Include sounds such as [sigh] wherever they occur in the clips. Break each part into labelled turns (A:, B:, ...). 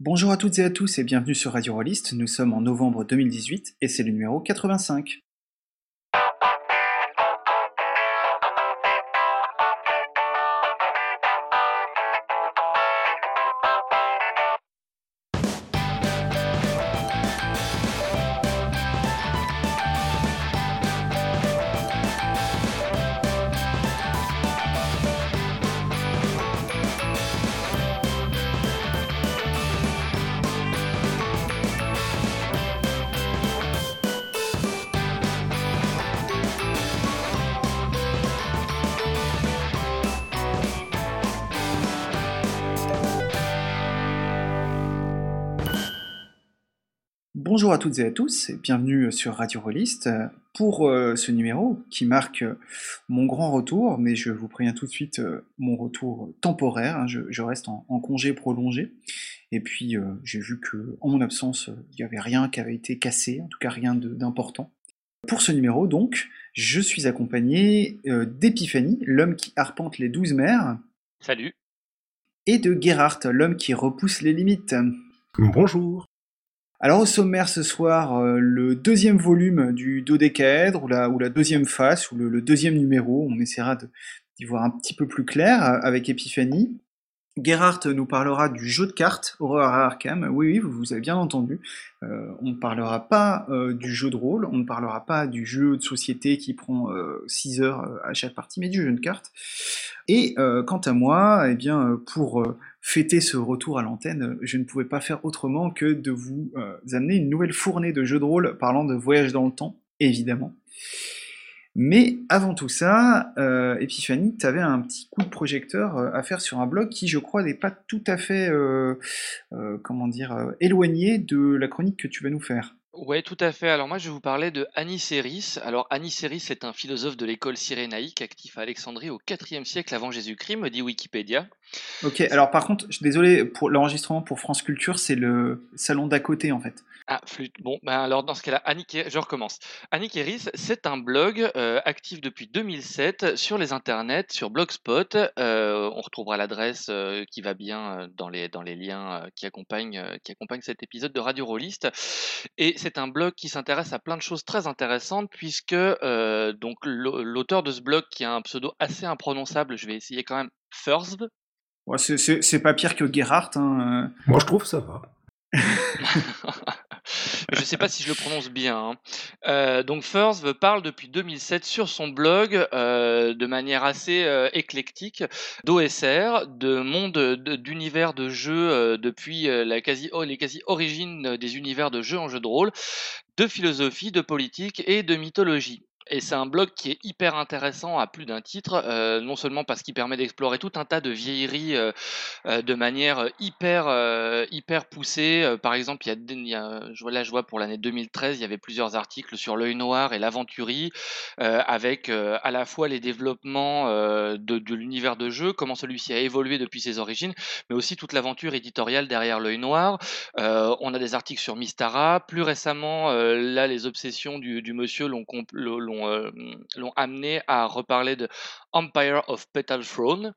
A: Bonjour à toutes et à tous et bienvenue sur Radio Rollist. Nous sommes en novembre 2018 et c'est le numéro 85. À toutes et à tous et bienvenue sur Radio Rollist pour euh, ce numéro qui marque euh, mon grand retour, mais je vous préviens tout de suite euh, mon retour temporaire, hein, je, reste en, congé prolongé, et puis j'ai vu que en mon absence il n'y avait rien qui avait été cassé, en tout cas rien d'important. Pour ce numéro donc, je suis accompagné d'Epiphanie, l'homme qui arpente les douze mers.
B: Salut.
A: Et de Gerhardt, l'homme qui repousse les limites.
C: Bonjour.
A: Alors au sommaire ce soir, euh, le deuxième volume du dodécaèdre, ou la, ou deuxième face, ou le, deuxième numéro, on essaiera d'y voir un petit peu plus clair euh, avec Epiphanie. Gerhardt nous parlera du jeu de cartes Aurora Arkham. Oui, oui, vous, avez bien entendu. Euh, on ne parlera pas du jeu de rôle, on ne parlera pas du jeu de société qui prend 6 heures à chaque partie, mais du jeu de cartes. Et quant à moi, eh bien, pour fêter ce retour à l'antenne, je ne pouvais pas faire autrement que de vous euh, amener une nouvelle fournée de jeux de rôle parlant de voyage dans le temps, évidemment. Mais avant tout ça, euh, Epiphanie, tu avais un petit coup de projecteur euh, à faire sur un blog qui, je crois, n'est pas tout à fait, comment dire, éloigné de la chronique que tu vas nous faire.
B: Ouais, tout à fait. Alors moi, je vous parler de Aniséris. Alors Aniséris est un philosophe de l'école cyrénaïque actif à Alexandrie au IVe siècle avant Jésus-Christ, me dit Wikipédia.
A: Ok, alors par contre, désolé pour l'enregistrement pour France Culture, c'est le salon d'à côté en fait.
B: Ah, flûte. Bon, ben alors dans ce cas-là, Annick, je recommence. Annick Eris, c'est un blog euh, actif depuis 2007 sur les internets, sur Blogspot. Euh, on retrouvera l'adresse euh, qui va bien dans les, dans les liens qui, accompagnent, qui accompagnent cet épisode de Radio Rollist. Et c'est un blog qui s'intéresse à plein de choses très intéressantes puisque donc l'auteur de ce blog qui a un pseudo assez imprononçable, je vais essayer quand même, Thursv.
A: Ouais, c'est pas pire que Gerhardt. Hein.
C: Moi je trouve ça va. [laughs] [laughs] [laughs]
B: je ne sais pas si je le prononce bien. Hein. Euh, donc First parle depuis 2007 sur son blog euh, de manière assez euh, éclectique d'OSR, de monde d'univers de jeux depuis la quasi, oh, les quasi origines des univers de jeux en jeu de rôle, de philosophie, de politique et de mythologie. Et c'est un blog qui est hyper intéressant à plus d'un titre, euh, non seulement parce qu'il permet d'explorer tout un tas de vieilleries euh, euh, de manière hyper, hyper poussée. par exemple, il y a, là, je vois pour l'année 2013, il y avait plusieurs articles sur l'œil noir et l'aventurie, avec à la fois les développements de, l'univers de jeu, comment celui-ci a évolué depuis ses origines, mais aussi toute l'aventure éditoriale derrière l'œil noir. on a des articles sur Mystara. Plus récemment, là, les obsessions du, du monsieur l'ont l'ont amené à reparler de Empire of Petal Throne,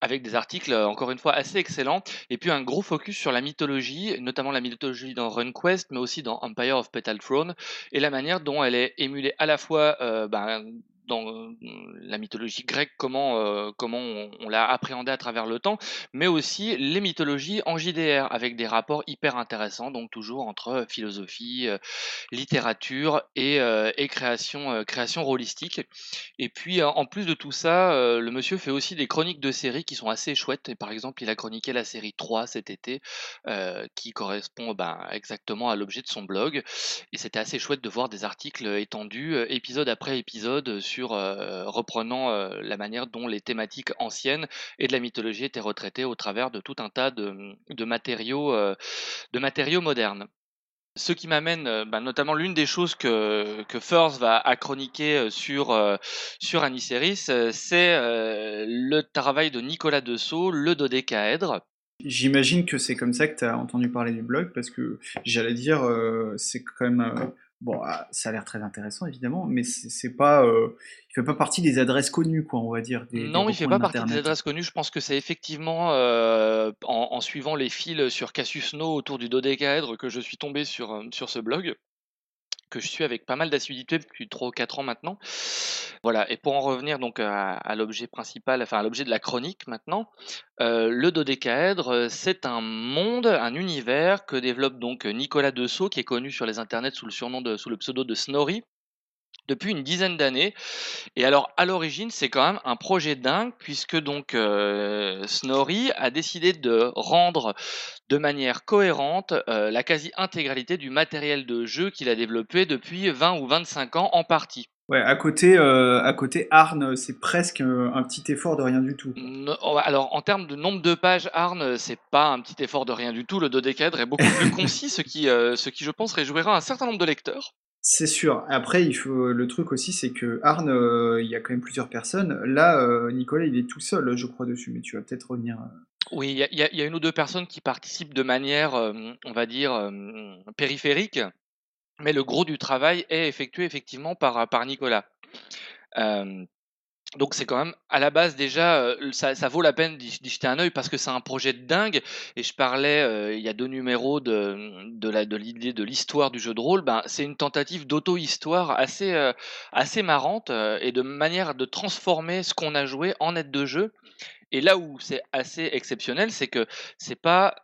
B: avec des articles, euh, encore une fois, assez excellents, et puis un gros focus sur la mythologie, notamment la mythologie dans RunQuest, mais aussi dans Empire of Petal Throne, et la manière dont elle est émulée à la fois euh, ben, dans euh, la mythologie grecque, comment, euh, comment on, l'a appréhendé à travers le temps, mais aussi les mythologies en JDR, avec des rapports hyper intéressants, donc toujours entre philosophie, euh, littérature et, et création, création rôlistique. Et puis, en plus de tout ça, le monsieur fait aussi des chroniques de séries qui sont assez chouettes. Et par exemple, il a chroniqué la série 3 cet été, qui correspond ben, exactement à l'objet de son blog. Et c'était assez chouette de voir des articles étendus, épisode après épisode, sur euh, reprenant euh, la manière dont les thématiques anciennes et de la mythologie étaient retraitées au travers de tout un tas de, matériaux, euh, de matériaux modernes. Ce qui m'amène, bah, notamment l'une des choses que, que va à chroniquer sur, sur Aniceris, c'est le travail de Nicolas Dessau, le dodécaèdre.
A: J'imagine que c'est comme ça que tu as entendu parler du blog, parce que j'allais dire, c'est quand même Bon, ah, ça a l'air très intéressant évidemment, mais c'est pas, heu, il fait pas partie des adresses connues quoi, on va dire, des des
B: Non, il fait pas partie des adresses connues. Je pense que c'est effectivement, heu, en en suivant les fils, sur Cassius No autour du dodécaèdre que je suis tombé sur, sur ce blog. Que je suis avec pas mal d'assiduité depuis 3 ou 4 ans maintenant. Voilà et pour en revenir donc à l'objet principal, enfin à l'objet de la chronique maintenant, heu, le dodécaèdre, heu, c'est un monde, un univers que développe donc Nicolas Dessau qui est connu sur les internets sous le surnom de sous le pseudo de Snorri, depuis une dizaine d'années et alors à l'origine, c'est quand même un projet dingue puisque donc, heu, Snorri a décidé de rendre de manière cohérente, heu, la quasi-intégralité du matériel de jeu qu'il a développé depuis 20 ou 25 ans en partie.
A: Ouais, à côté, heu, à côté Arn, c'est presque, heu, un petit effort de rien du tout,
B: oh, alors en termes de nombre de pages, Arn, c'est pas un petit effort de rien du tout. Le dodécaèdre est beaucoup plus [laughs] concis, ce qui, ce qui je pense réjouira un certain nombre de lecteurs.
A: C'est sûr. Après, il faut le truc aussi, c'est que Arn, heu, il y a quand même plusieurs personnes. Là, heu, Nicolas, il est tout seul, je crois, dessus, mais tu vas peut-être revenir, heu
B: Oui, il y a 1 ou 2 personnes qui participent de manière, on va dire, périphérique, mais le gros du travail est effectué effectivement par, Nicolas. Donc c'est quand même à la base déjà, heu, ça ça vaut la peine d'y jeter un œil parce que c'est un projet de dingue. Et je parlais, heu, il y a 2 numéros de, de l'idée de l'histoire du jeu de rôle, ben, c'est une tentative d'auto-histoire assez, heu, assez marrante, et de manière de transformer ce qu'on a joué en aide de jeu. Et là où c'est assez exceptionnel, c'est que c'est pas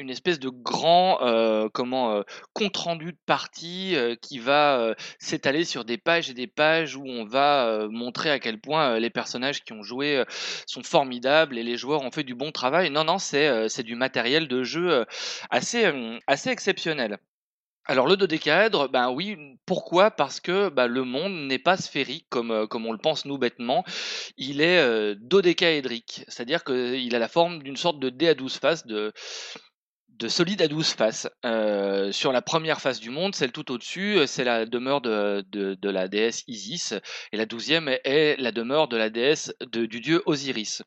B: une espèce de grand, heu, comment, heu, compte rendu de partie, heu, qui va, s'étaler sur des pages et des pages où on va, montrer à quel point, les personnages qui ont joué, sont formidables et les joueurs ont fait du bon travail. Non, non, c'est, du matériel de jeu, assez, assez exceptionnel. Alors le dodécaèdre, ben oui, pourquoi? Parce que, bah, le monde n'est pas sphérique comme, comme on le pense nous bêtement. Il est, heu, dodécaédrique, c'est-à-dire qu'il a la forme d'une sorte de dé à 12 faces, de de solide à 12 faces. Heu, sur la première face du monde, celle tout au-dessus, heu, c'est la demeure de de la déesse Isis et la 12e est la demeure de la déesse de du dieu Osiris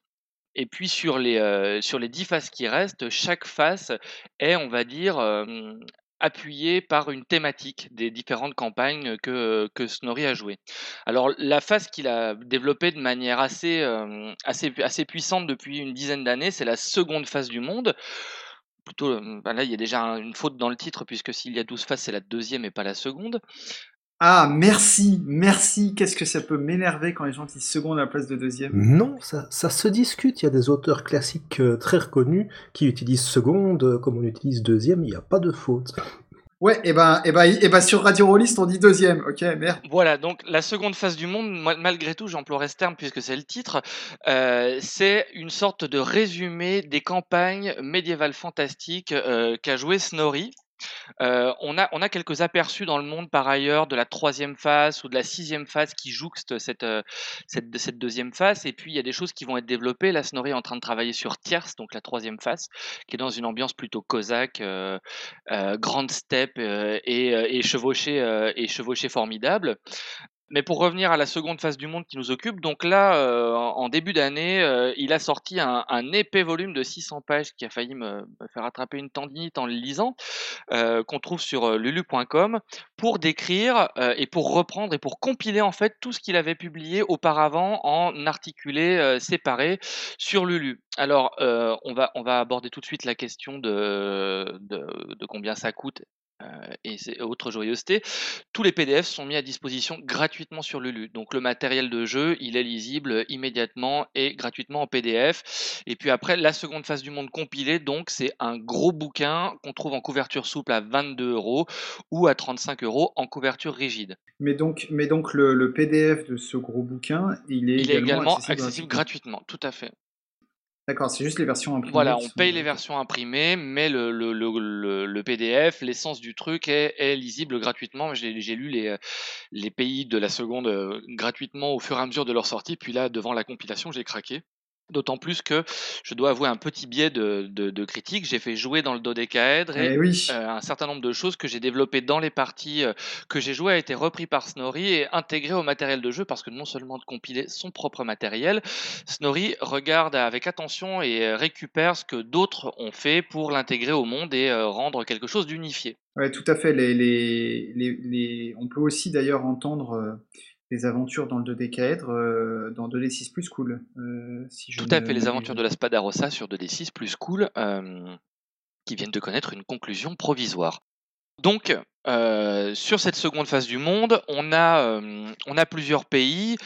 B: et puis sur les, heu, sur les 10 faces qui restent, chaque face est, on va dire, hem, appuyée par une thématique des différentes campagnes que que Snorri a jouées. Alors la face qu'il a développée de manière assez, hem, assez assez puissante depuis une dizaine d'années, c'est la seconde face du monde. Plutôt, hem, bah, là, il y a déjà un une faute dans le titre puisque s'il y a 12 faces, c'est la 2e et pas la seconde.
A: Ah merci, merci! Qu'est-ce que ça peut m'énerver quand les gens disent seconde à la place de 2e.
C: Non, ça ça se discute. Il y a des auteurs classiques, heu, très reconnus qui utilisent seconde, heu, comme on utilise 2e, il y a pas de faute.
A: Ouais et ben et ben et ben sur Radio Rollist, on dit 2e. OK, merde.
B: Voilà, donc la seconde face du monde, malgré tout, j'emploierai ce terme puisque c'est le titre, heu, c'est une sorte de résumé des campagnes médiévales fantastiques, heu, qu'a joué Snorri. Heu, on a on a quelques aperçus dans le monde par ailleurs de la 3e phase ou de la 6e phase qui jouxte cette, heu, cette cette 2e phase et puis il y a des choses qui vont être développées. Là, Snorri est en train de travailler sur Tierce, donc la 3e phase, qui est dans une ambiance plutôt cosaque, heu, grande steppe, et et chevauchée, et chevauchée formidable. Mais pour revenir à la seconde phase du monde qui nous occupe, donc là, heu, en début d'année, heu, il a sorti un épais volume de 600 pages qui a failli me faire attraper une tendinite en le lisant, heu, qu'on trouve sur, lulu.com pour décrire, et pour reprendre et pour compiler en fait tout ce qu'il avait publié auparavant en articulés, heu, séparés sur Lulu. Alors, on va on va aborder tout de suite la question de combien ça coûte, et c'est autres joyeusetés. Tous les PDF sont mis à disposition gratuitement sur Lulu. Donc le matériel de jeu, il est lisible immédiatement et gratuitement en PDF et puis après la seconde phase du monde compilé, donc c'est un gros bouquin qu'on trouve en couverture souple à 22 € ou à 35 € en couverture rigide.
A: Mais donc mais donc le le PDF de ce gros bouquin, il est
B: Il est
A: également accessible gratuitement,
B: tout à fait.
A: D'accord, c'est juste les versions imprimées
B: Voilà, on paye les versions imprimées, mais le le le le le PDF, l'essence du truc est est lisible gratuitement. J'ai lu les, les pays de la seconde, heu, gratuitement au fur et à mesure de leur sortie, puis là, devant la compilation, j'ai craqué. D'autant plus que je dois avouer un petit biais de, de, critique. J'ai fait jouer dans le dodécaèdre et,
A: eh
B: euh, un certain nombre de choses que j'ai développées dans les parties euh, que j'ai jouées a été repris par Snorri et intégré au matériel de jeu parce que non seulement de compiler son propre matériel, Snorri regarde avec attention et euh, récupère ce que d'autres ont fait pour l'intégrer au monde et rendre quelque chose d'unifié.
A: Oui, tout à fait. Les, les, les, On peut aussi d'ailleurs entendre aventures dans le 2D euh, dans 2D6 plus cool.
B: Euh, si Tout à fait, les aventures de la Spadarossa sur 2D6 plus cool, euh, qui viennent de connaître une conclusion provisoire. Donc, sur cette seconde phase du monde, on a, on a plusieurs pays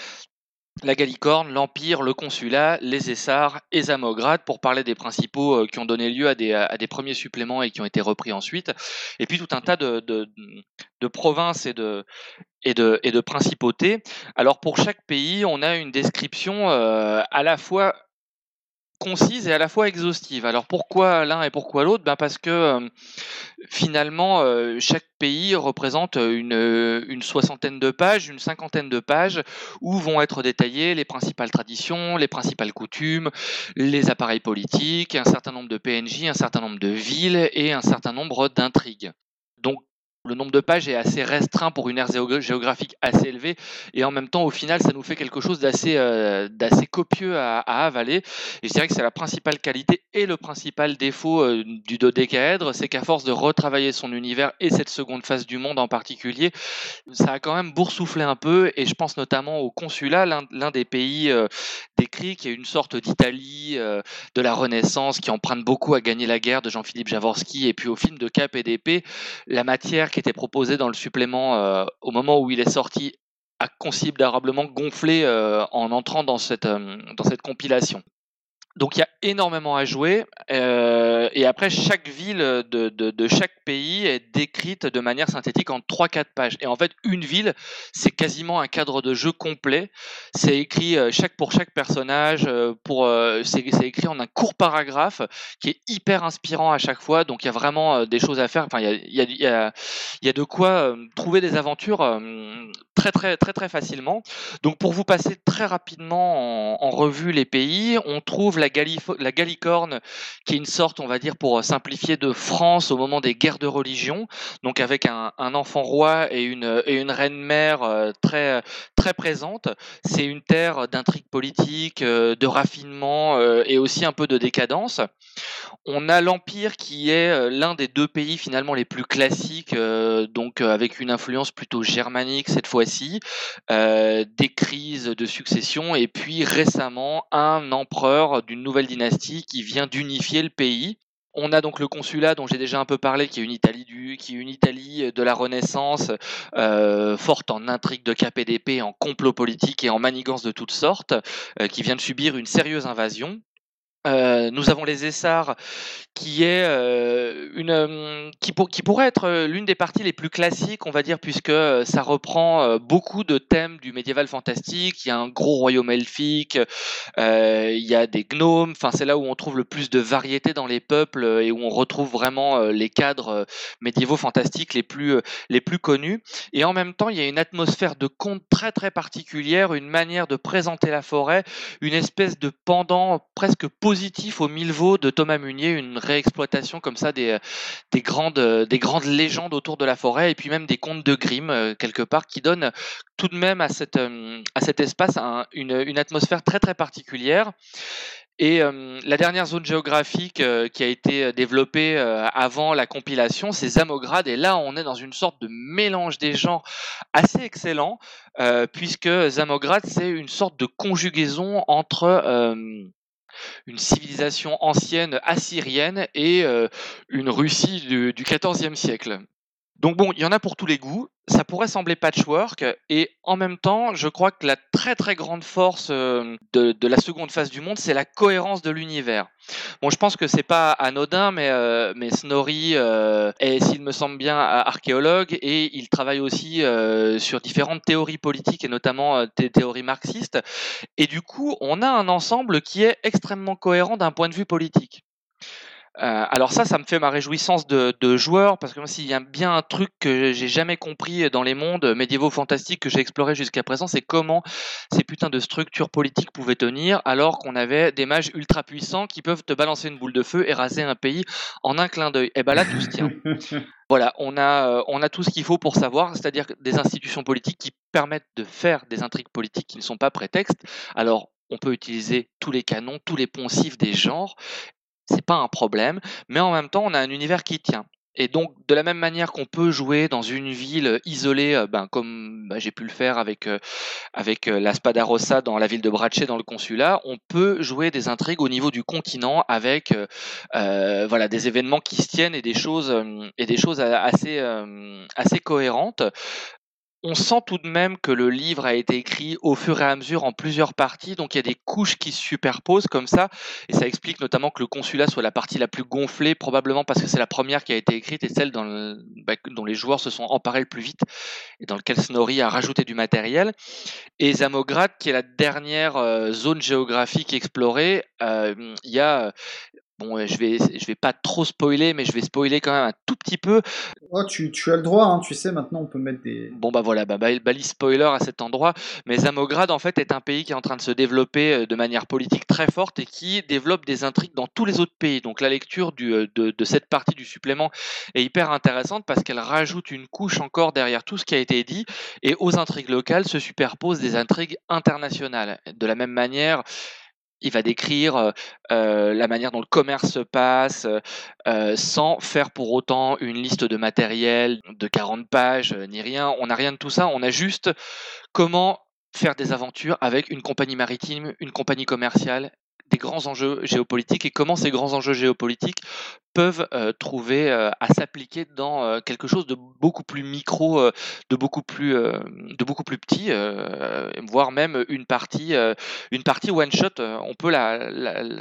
B: la Galicorne, l'Empire, le Consulat, les Essars et Zamograd, pour parler des principaux euh, qui ont donné lieu à des, premiers suppléments et qui ont été repris ensuite, et puis tout un tas de, provinces et de, et, et de principautés. Alors pour chaque pays, on a une description euh, à la fois concise et à la fois exhaustive. Alors pourquoi l'un et pourquoi l'autre? Ben Parce que euh, finalement, euh, chaque pays représente une, une, soixantaine de pages, une cinquantaine de pages, où vont être détaillées les principales traditions, les principales coutumes, les appareils politiques, un certain nombre de PNJ, un certain nombre de villes et un certain nombre d'intrigues. Donc le nombre de pages est assez restreint pour une aire géographique assez élevée. Et en même temps au final ça nous fait quelque chose d'assez euh, copieux à, avaler. Et je dirais que c'est la principale qualité et le principal défaut euh, du dodécaèdre c'est qu'à force de retravailler son univers et cette seconde phase du monde en particulier ça a quand même boursouflé un peu. Et je pense notamment au consulat l'un des pays euh, décrits qui est une sorte d'Italie de la Renaissance qui emprunte beaucoup à gagner la guerre de Jean-Philippe Javorski et puis au film de Cap et d'épée. La matière qui était proposé dans le supplément euh, au moment où il est sorti a considérablement gonflé euh, en entrant dans cette, euh, dans cette compilation. Donc il y a énormément à jouer euh, et après chaque ville de, de, chaque pays est décrite de manière synthétique en 3-4 pages. Et en fait une ville c'est quasiment un cadre de jeu complet. C'est écrit euh, chaque pour chaque personnage, euh, pour c'est écrit en un court paragraphe qui est hyper inspirant à chaque fois. Donc il y a vraiment des choses à faire. Enfin il y a, y a, y y a de quoi trouver des aventures très très très très facilement. Donc pour vous passer très rapidement en, en revue les pays, on trouve la la, Galicorne, qui est une sorte, on va dire, pour simplifier, de France au moment des guerres de religion, donc avec un, enfant roi et une, et une reine mère euh, très, très présente. C'est une terre d'intrigue politique, euh, de raffinement euh, et aussi un peu de décadence. On a l'Empire qui est l'un des deux pays finalement les plus classiques, donc avec une influence plutôt germanique cette fois-ci, des crises de succession et puis récemment un empereur d'une nouvelle dynastie qui vient d'unifier le pays. On a donc le consulat dont j'ai déjà un peu parlé, qui est une Italie du, qui est une Italie de la Renaissance, euh, forte en intrigues de KPDP, en complot politique et en manigance de toutes sortes, euh, qui vient de subir une sérieuse invasion. Euh, nous avons les Essars, qui est euh, une euh, qui, qui, pourrait être l'une des parties les plus classiques, on va dire, puisque ça reprend beaucoup de thèmes du médiéval fantastique. Il y a un gros royaume elfique, il y a des gnomes. Enfin, c'est là où on trouve le plus de variété dans les peuples et où on retrouve vraiment les cadres médiévaux fantastiques les plus les plus connus. Et en même temps, il y a une atmosphère de conte très très particulière, une manière de présenter la forêt, une espèce de pendant presque positif positif au Milvaux de Thomas Munier, une réexploitation comme ça des, des, grandes, des grandes légendes autour de la forêt et puis même des contes de Grimm euh, quelque part qui donnent tout de même à, cette, euh, à cet espace une, une, atmosphère très très particulière. Et euh, la dernière zone géographique qui a été développée avant la compilation, c'est Zamograd. Et là, on est dans une sorte de mélange des genres assez excellent, puisque Zamograd, c'est une sorte de conjugaison entre une civilisation ancienne assyrienne et euh, une Russie du, XIVe siècle. Donc bon, il y en a pour tous les goûts. Ça pourrait sembler patchwork et en même temps, je crois que la très très grande force euh, de, la seconde phase du monde, c'est la cohérence de l'univers. Bon, je pense que c'est pas anodin, mais, euh, mais Snorri est, s'il me semble bien, archéologue et il travaille aussi sur différentes théories politiques et notamment des théories marxistes. Et du coup, on a un ensemble qui est extrêmement cohérent d'un point de vue politique. Alors ça, ça me fait ma réjouissance de, joueur, parce que s'il y a bien un truc que j'ai jamais compris dans les mondes médiévaux fantastiques que j'ai exploré jusqu'à présent, c'est comment ces putains de structures politiques pouvaient tenir alors qu'on avait des mages ultra puissants qui peuvent te balancer une boule de feu et raser un pays en un clin d'œil. Et ben là, tout se tient. [laughs] Voilà, on a, on a tout ce qu'il faut pour savoir, c'est-à-dire des institutions politiques qui permettent de faire des intrigues politiques qui ne sont pas prétextes. Alors, on peut utiliser tous les canons, tous les poncifs des genres, c'est pas un problème, mais en même temps, on a un univers qui tient. Et donc, de la même manière qu'on peut jouer dans une ville isolée, euh, ben, comme ben, j'ai pu le faire avec, euh, avec euh, la Spadarossa dans la ville de Brace dans le consulat, on peut jouer des intrigues au niveau du continent avec voilà, des événements qui se tiennent et des choses, et des choses assez, assez cohérentes on sent tout de même que le livre a été écrit au fur et à mesure en plusieurs parties, donc il y a des couches qui se superposent comme ça, et ça explique notamment que le consulat soit la partie la plus gonflée, probablement parce que c'est la première qui a été écrite et celle bah, dont les joueurs se sont emparés le plus vite, et dans lequel Snorri a rajouté du matériel. Et Zamograd, qui est la dernière euh, zone géographique explorée, euh, il y a Bon, je vais, je vais pas trop spoiler, mais je vais spoiler quand même un tout petit peu.
A: Oh, tu, tu as le droit, hein, tu sais, maintenant on peut mettre des.
B: Bon, bah voilà, bah, bah, balise spoiler à cet endroit. Mais Zamograd, en fait, est un pays qui est en train de se développer euh, de manière politique très forte et qui développe des intrigues dans tous les autres pays. Donc la lecture du, euh, de, de cette partie du supplément est hyper intéressante parce qu'elle rajoute une couche encore derrière tout ce qui a été dit et aux intrigues locales se superposent des intrigues internationales. De la même manière, il va décrire la manière dont le commerce se passe, sans faire pour autant une liste de matériel de 40 pages, ni rien. On n'a rien de tout ça. On a juste comment faire des aventures avec une compagnie maritime, une compagnie commerciale des grands enjeux géopolitiques et comment ces grands enjeux géopolitiques peuvent euh, trouver euh, à s'appliquer dans euh, quelque chose de beaucoup plus micro, de beaucoup plus, petit, voire même une partie, one shot. on peut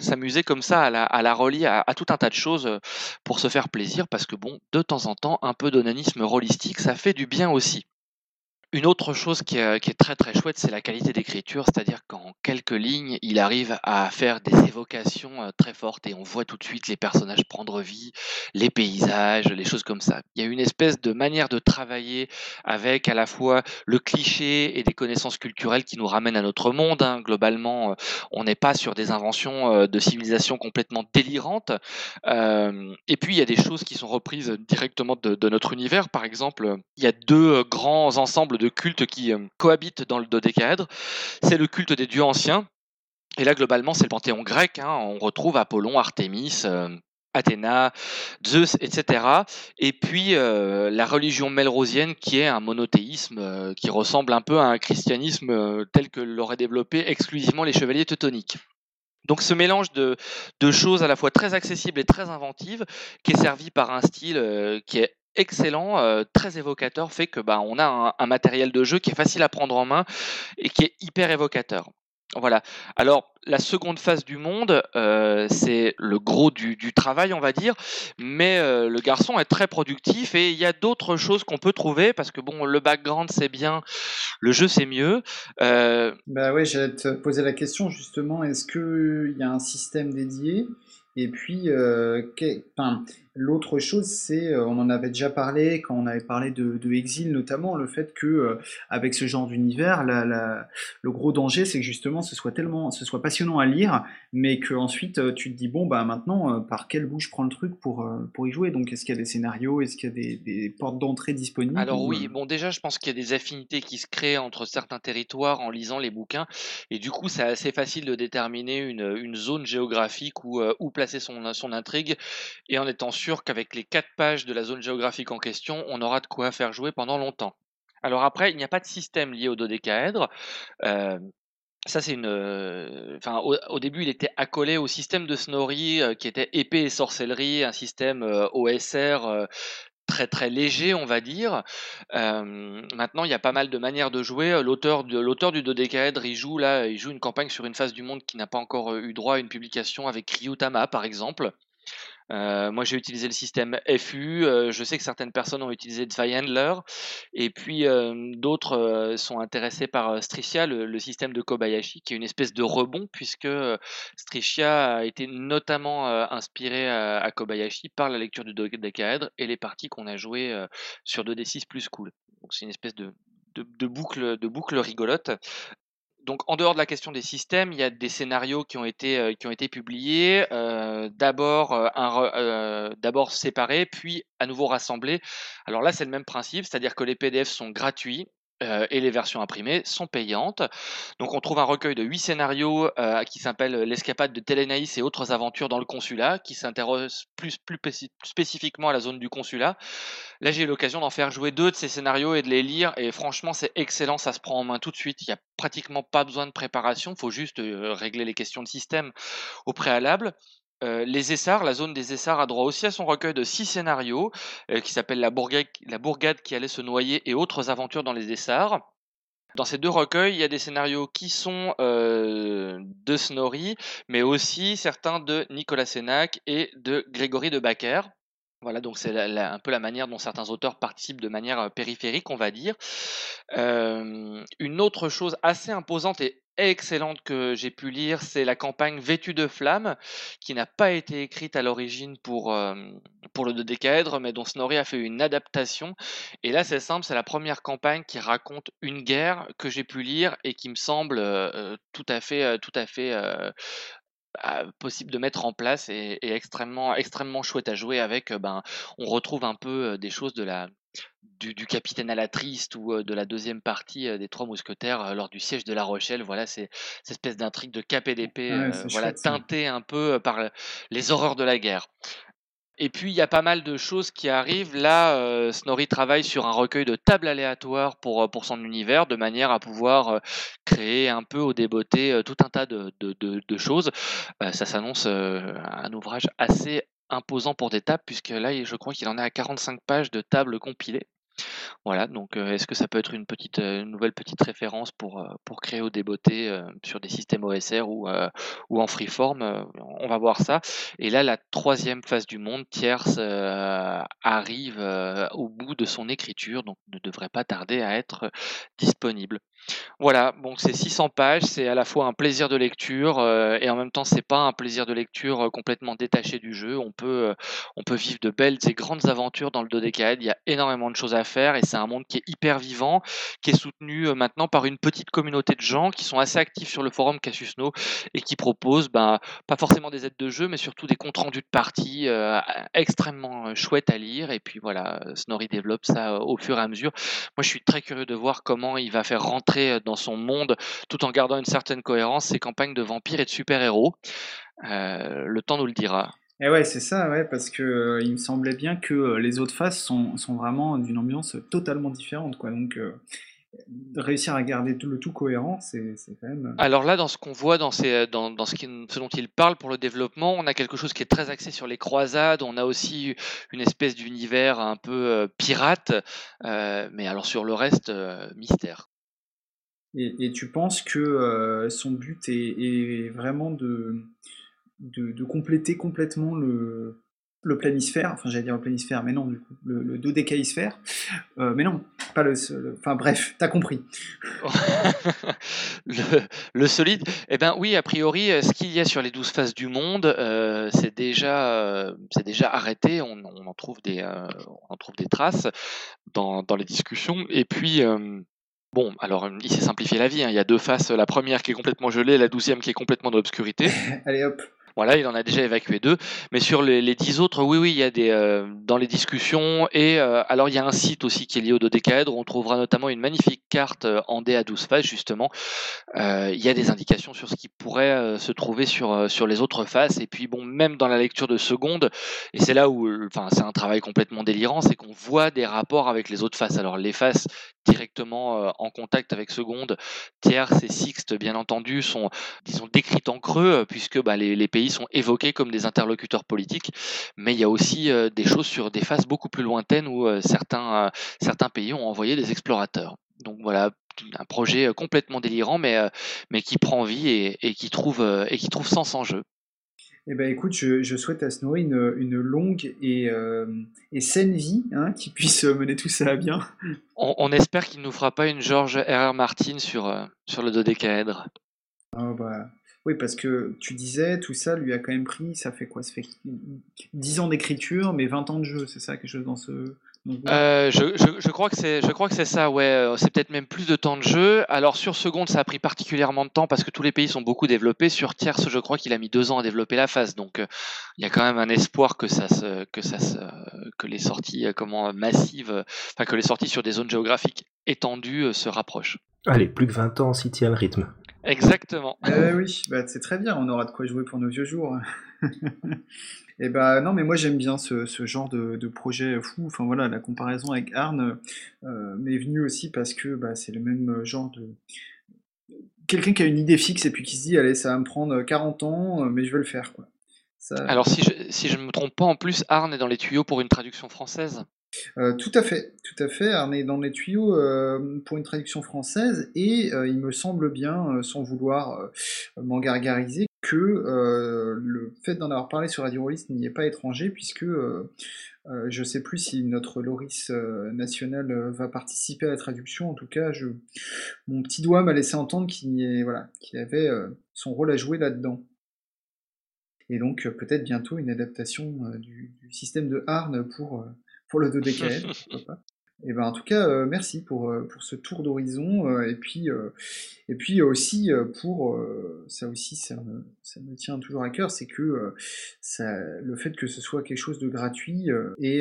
B: s'amuser comme ça à la, relier à, à, tout un tas de choses pour se faire plaisir parce que bon, de temps en temps, un peu d'onanisme rollistique, ça fait du bien aussi. Une autre chose qui est, très très chouette, c'est la qualité d'écriture, c'est-à-dire qu'en quelques lignes, il arrive à faire des évocations euh, très fortes et on voit tout de suite les personnages prendre vie, les paysages, les choses comme ça. Il y a une espèce de manière de travailler avec à la fois le cliché et des connaissances culturelles qui nous ramènent à notre monde. Hein. Globalement, euh, on n'est pas sur des inventions euh, de civilisation complètement délirantes. et puis, il y a des choses qui sont reprises directement de notre univers. Par exemple, il y a deux grands ensembles de cultes qui euh, cohabitent dans le dodécaèdre. C'est le culte des dieux anciens. Et là, globalement, c'est le panthéon grec. Hein. On retrouve Apollon, Artémis, euh, Athéna, Zeus, etc. Et puis euh, la religion melrosienne qui est un monothéisme qui ressemble un peu à un christianisme tel que l'auraient développé exclusivement les chevaliers teutoniques. Donc ce mélange de, de, choses à la fois très accessibles et très inventives, qui est servi par un style qui est excellent, euh, très évocateur, fait que bah, on a un, matériel de jeu qui est facile à prendre en main et qui est hyper évocateur. Voilà. Alors la seconde phase du monde, euh, c'est le gros du, travail, on va dire, mais euh, le garçon est très productif et il y a d'autres choses qu'on peut trouver parce que bon, le background c'est bien, le jeu c'est mieux.
A: Bah oui, j'allais te poser la question justement, est-ce qu'il y a un système dédié? Et puis, L'autre chose, c'est, euh, on en avait déjà parlé quand on avait parlé de, Exil notamment, le fait que euh, avec ce genre d'univers, le gros danger, c'est que justement, ce soit tellement, ce soit passionnant à lire, mais que ensuite euh, tu te dis bon, bah maintenant, par quel bout je prends le truc pour pour y jouer? Donc, est-ce qu'il y a des scénarios, est-ce qu'il y a des, portes d'entrée disponibles
B: Alors oui, bon déjà, je pense qu'il y a des affinités qui se créent entre certains territoires en lisant les bouquins, et du coup, c'est assez facile de déterminer une, zone géographique où, où placer son, son intrigue, et en étant sûr qu'avec les quatre pages de la zone géographique en question, on aura de quoi faire jouer pendant longtemps. Alors après, il n'y a pas de système lié au dodécaèdre. Euh, ça, c'est une. Euh, enfin, au, début, il était accolé au système de Snorri, euh, qui était épée et sorcellerie, un système OSR très très léger, on va dire. maintenant, il y a pas mal de manières de jouer. L'auteur de l'auteur du dodécaèdre, il joue là, il joue une campagne sur une phase du monde qui n'a pas encore eu droit à une publication avec Ryutama, par exemple. Moi, j'ai utilisé le système FU. je sais que certaines personnes ont utilisé Handler. Et puis, d'autres sont intéressés par Stricia, le, système de Kobayashi, qui est une espèce de rebond, puisque Stricia a été notamment inspiré à, Kobayashi par la lecture du décaèdre et les parties qu'on a jouées sur 2D6 plus cool. Donc, c'est une espèce de boucle rigolote donc, en dehors de la question des systèmes, il y a des scénarios qui ont été, euh, qui ont été publiés, euh, d'abord euh, d'abord séparés, puis à nouveau rassemblés. Alors là, c'est le même principe, c'est-à-dire que les PDF sont gratuits euh, et les versions imprimées sont payantes. Donc on trouve un recueil de huit scénarios euh, qui s'appelle L'escapade de Télénaïs et autres aventures dans le consulat, qui s'intéresse plus, spécifiquement à la zone du consulat. Là j'ai eu l'occasion d'en faire jouer deux de ces scénarios et de les lire, et franchement c'est excellent, ça se prend en main tout de suite, il n'y a pratiquement pas besoin de préparation, il faut juste euh, régler les questions de système au préalable. Les Essarts, la zone des Essarts a droit aussi à son recueil de six scénarios qui s'appelle la, bourgade, qui allait se noyer et autres aventures dans les Essarts. Dans ces deux recueils, il y a des scénarios qui sont de Snorri, mais aussi certains de Nicolas Sénac et de Grégory de Backer. Voilà, donc c'est un peu la manière dont certains auteurs participent de manière périphérique, on va dire. une autre chose assez imposante et excellente que j'ai pu lire, c'est la campagne Vêtue de flammes, qui n'a pas été écrite à l'origine pour, euh, pour le mais dont Snorri a fait une adaptation. Et là, c'est simple, c'est la première campagne qui raconte une guerre que j'ai pu lire et qui me semble tout à fait, tout à fait possible de mettre en place et, extrêmement, extrêmement chouette à jouer avec. Ben, on retrouve un peu des choses de la, du, capitaine à la triste ou de la deuxième partie des Trois Mousquetaires lors du siège de La Rochelle. Voilà, c'est cette espèce d'intrigue de cap et d'épée, voilà, teintée un peu par les horreurs de la guerre. Et puis, il y a pas mal de choses qui arrivent. Là, Snorri travaille sur un recueil de tables aléatoires pour, pour son univers, de manière à pouvoir créer un peu au débeauté tout un tas de, de, choses. Bah, ça s'annonce un ouvrage assez imposant pour des tables, puisque là, je crois qu'il en est à 45 pages de tables compilées. Voilà, donc est-ce que ça peut être une petite, nouvelle petite référence pour, pour créer au débeauté sur des systèmes OSR ou, ou en freeform On va voir ça. Et là, la troisième phase du monde, tierce, arrive au bout de son écriture, donc ne devrait pas tarder à être disponible. Voilà, donc c'est 600 pages, c'est à la fois un plaisir de lecture euh, et en même temps c'est pas un plaisir de lecture euh, complètement détaché du jeu. On peut, euh, on peut vivre de belles et grandes aventures dans le dodécaèdre. Il y a énormément de choses à faire et c'est un monde qui est hyper vivant, qui est soutenu maintenant par une petite communauté de gens qui sont assez actifs sur le forum Cassius No et qui proposent ben, pas forcément des aides de jeu, mais surtout des comptes rendus de parties extrêmement chouettes à lire. Et puis voilà, Snorri développe ça au fur et à mesure. Moi je suis très curieux de voir comment il va faire rentrer euh, dans son monde tout en gardant une certaine cohérence ses campagnes de vampires et de super-héros. Euh, le temps nous le dira.
A: Et ouais, c'est ça, ouais, parce que euh, il me semblait bien que les autres faces sont, sont vraiment d'une ambiance totalement différente, quoi. Donc réussir à garder tout, le tout cohérent, c'est quand même.
B: Alors là, dans ce qu'on voit, dans, ces, dans, dans ce, qui, ce, dont il parle pour le développement, on a quelque chose qui est très axé sur les croisades. On a aussi une espèce d'univers un peu pirate, mais alors sur le reste, mystère.
A: Et, tu penses que euh, son but est, vraiment de, de, compléter complètement le, le planisphère, enfin j'allais dire le planisphère, mais non, du coup, le, le dodécaïsphère, euh, mais non, pas le, enfin bref, t'as compris. [laughs]
B: le, solide, eh ben oui, a priori, euh, ce qu'il y a sur les douze faces du monde, c'est déjà, déjà arrêté, on, en trouve des, on en trouve des traces dans, dans les discussions, et puis Bon, alors il s'est simplifié la vie. Hein. Il y a deux faces, la première qui est complètement gelée, la douzième qui est complètement dans l'obscurité. [laughs]
A: Allez hop.
B: Voilà, il en a déjà évacué deux. Mais sur les, dix autres, oui, oui, il y a des euh, dans les discussions. Et euh, alors, il y a un site aussi qui est lié au dodécaèdre. On trouvera notamment une magnifique carte euh, en D à 12 faces, justement. il y a des indications sur ce qui pourrait se trouver sur, les autres faces. Et puis, bon, même dans la lecture de seconde, et c'est là où, enfin, c'est un travail complètement délirant, c'est qu'on voit des rapports avec les autres faces. Alors, les faces directement en contact avec seconde, tierce et sixte, bien entendu, sont, décrites en creux, puisque bah, les pays sont évoqués comme des interlocuteurs politiques, mais il y a aussi euh, des choses sur des phases beaucoup plus lointaines où euh, certains, euh, certains pays ont envoyé des explorateurs. Donc voilà, un projet complètement délirant, mais, mais qui prend vie et, qui trouve, et qui trouve sens en jeu.
A: Eh ben écoute, je, souhaite à Snorri une, longue et, et, saine vie, hein, qui puisse mener tout ça à bien.
B: On, espère qu'il ne nous fera pas une George R.R. Martin sur, sur le dodécaèdre.
A: Oh bah, oui, parce que tu disais, tout ça lui a quand même pris, ça fait quoi? Ça fait 10 ans d'écriture, mais 20 ans de jeu, c'est ça, quelque chose dans ce.
B: Euh, je, je, crois que c'est, je crois que c'est ça, ouais. Euh, c'est peut-être même plus de temps de jeu. Alors sur seconde, ça a pris particulièrement de temps parce que tous les pays sont beaucoup développés. Sur tierce, je crois qu'il a mis deux ans à développer la phase. Donc euh, il y a quand même un espoir que ça se, que ça se, que les sorties comment massives, enfin que les sorties sur des zones géographiques étendues se rapprochent.
C: Allez, plus que 20 ans si tient le rythme.
B: Exactement.
A: Eh oui, bah, c'est très bien, on aura de quoi jouer pour nos vieux jours. Et [laughs] eh bah non, mais moi j'aime bien ce, genre de, projet fou. Enfin voilà, la comparaison avec Arne euh, m'est venue aussi parce que bah, c'est le même genre de. Quelqu'un qui a une idée fixe et puis qui se dit, allez, ça va me prendre 40 ans, mais je vais le faire. Quoi.
B: Alors si je, si je ne me trompe pas, en plus, Arne est dans les tuyaux pour une traduction française.
A: Euh, tout à fait, tout à fait. On est dans les tuyaux euh, pour une traduction française et euh, il me semble bien, sans vouloir m'en gargariser, que le fait d'en avoir parlé sur Radio Rollist n'y est pas étranger puisque je ne sais plus si notre Loris national va participer à la traduction. En tout cas, je, mon petit doigt m'a laissé entendre qu'il voilà, avait son rôle à jouer là-dedans. Et donc peut-être bientôt une adaptation du, système de Arne pour pour le 2 [laughs] Et ben en tout cas, euh, merci pour, euh, pour ce tour d'horizon euh, et puis et puis aussi pour ça aussi ça me, ça me, tient toujours à cœur, c'est que ça, le fait que ce soit quelque chose de gratuit et,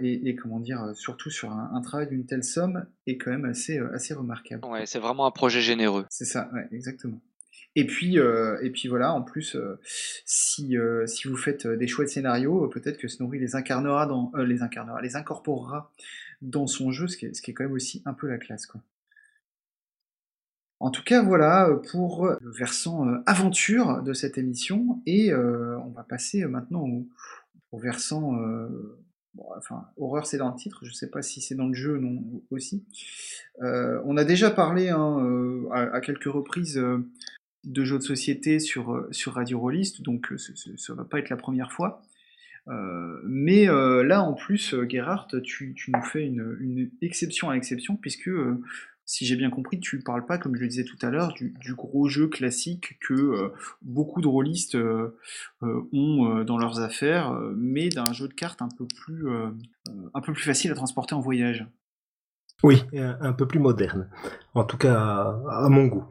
A: et, et, comment dire surtout sur un, travail d'une telle somme est quand même assez assez remarquable.
B: Ouais, c'est vraiment un projet généreux.
A: C'est ça, ouais, exactement. Et puis, euh, et puis voilà, en plus, euh, si, euh, si vous faites des chouettes scénarios, peut-être que Snorri les incarnera dans, les incarnera, les incorporera dans son jeu, ce qui est, ce qui est quand même aussi un peu la classe, quoi. En tout cas, voilà pour le versant aventure de cette émission, et on va passer maintenant au, versant, enfin, horreur c'est dans le titre, je sais pas si c'est dans le jeu non aussi. on a déjà parlé hein, à, quelques reprises de jeux de société sur, euh, sur Radio Rollist, donc euh, ça va pas être la première fois. Euh, mais là, en plus, Gerhardt, tu, nous fais une, exception à exception, puisque, si j'ai bien compris, tu ne parles pas, comme je le disais tout à l'heure, du, gros jeu classique que beaucoup de rôlistes ont dans leurs affaires, mais d'un jeu de cartes un peu plus, un peu plus facile à transporter en voyage.
C: Oui, un, peu plus moderne, en tout cas à mon goût.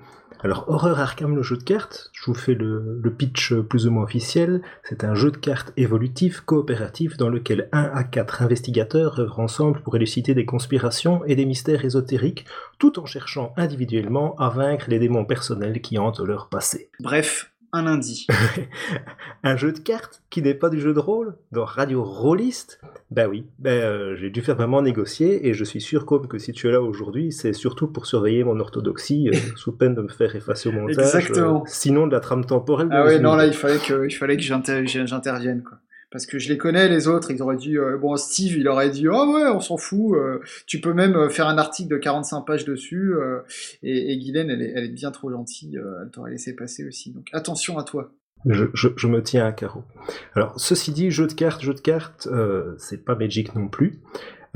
C: Alors, Horror Arkham, le jeu de cartes, je vous fais le, pitch plus ou moins officiel. C'est un jeu de cartes évolutif, coopératif, dans lequel un à quatre investigateurs œuvrent ensemble pour élucider des conspirations et des mystères ésotériques, tout en cherchant individuellement à vaincre les démons personnels qui hantent leur passé.
A: Bref, un lundi. [laughs]
C: un jeu de cartes qui n'est pas du jeu de rôle dans Radio Rollist? Ben oui, ben, euh, j'ai dû faire vraiment négocier et je suis sûr comme que si tu es là aujourd'hui, c'est surtout pour surveiller mon orthodoxie euh, [laughs] sous peine de me faire effacer au montage. Exactement. Euh, sinon de la trame temporelle.
A: ah oui, non là il fallait que, il fallait que j'intervienne quoi parce que je les connais les autres, ils auraient dit bon Steve, il aurait dit oh ouais, on s'en fout, tu peux même faire un article de 45 pages dessus et, et Guylaine elle est, bien trop gentille, elle t'aurait laissé passer aussi. Donc attention à toi.
C: Je, me tiens à carreau. Alors, ceci dit, jeu de cartes, jeu de cartes, euh, c'est pas Magic non plus.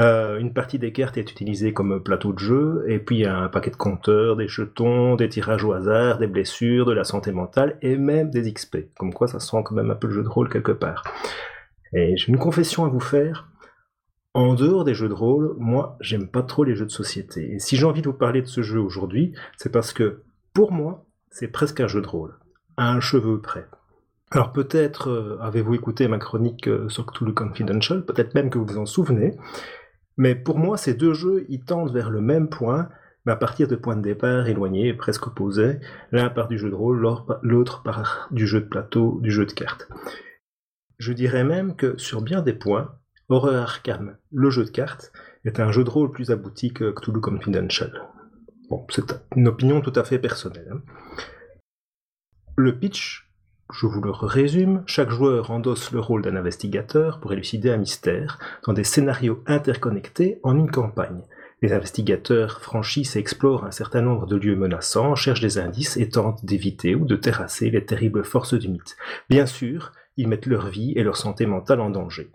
C: Euh, une partie des cartes est utilisée comme plateau de jeu, et puis il y a un paquet de compteurs, des jetons, des tirages au hasard, des blessures, de la santé mentale, et même des XP. Comme quoi, ça sent quand même un peu le jeu de rôle quelque part. Et j'ai une confession à vous faire. En dehors des jeux de rôle, moi, j'aime pas trop les jeux de société. Et si j'ai envie de vous parler de ce jeu aujourd'hui, c'est parce que, pour moi, c'est presque un jeu de rôle un cheveu près. Alors peut-être euh, avez-vous écouté ma chronique euh, sur Cthulhu Confidential, peut-être même que vous vous en souvenez, mais pour moi ces deux jeux ils tendent vers le même point, mais à partir de points de départ éloignés, presque opposés, l'un part du jeu de rôle, l'autre part du jeu de plateau, du jeu de cartes. Je dirais même que sur bien des points, Horror Arkham, le jeu de cartes, est un jeu de rôle plus abouti que Cthulhu Confidential. Bon, c'est une opinion tout à fait personnelle. Hein. Le pitch, je vous le résume, chaque joueur endosse le rôle d'un investigateur pour élucider un mystère dans des scénarios interconnectés en une campagne. Les investigateurs franchissent et explorent un certain nombre de lieux menaçants, cherchent des indices et tentent d'éviter ou de terrasser les terribles forces du mythe. Bien sûr, ils mettent leur vie et leur santé mentale en danger.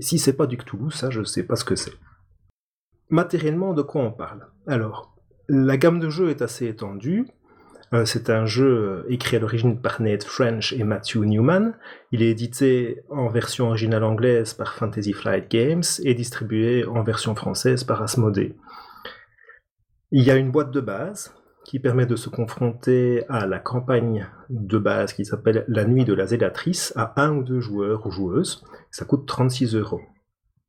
C: Si c'est pas du Cthulhu, ça je sais pas ce que c'est. Matériellement, de quoi on parle? Alors, la gamme de jeux est assez étendue. Euh, c'est un jeu euh, écrit à l'origine par Nate French et Matthew Newman. Il est édité en version originale anglaise par Fantasy Flight Games et distribué en version française par Asmodee. Il y a une boîte de base qui permet de se confronter à la campagne de base qui s'appelle La Nuit de la Zélatrice à un ou deux joueurs ou joueuses. Ça coûte 36 euros.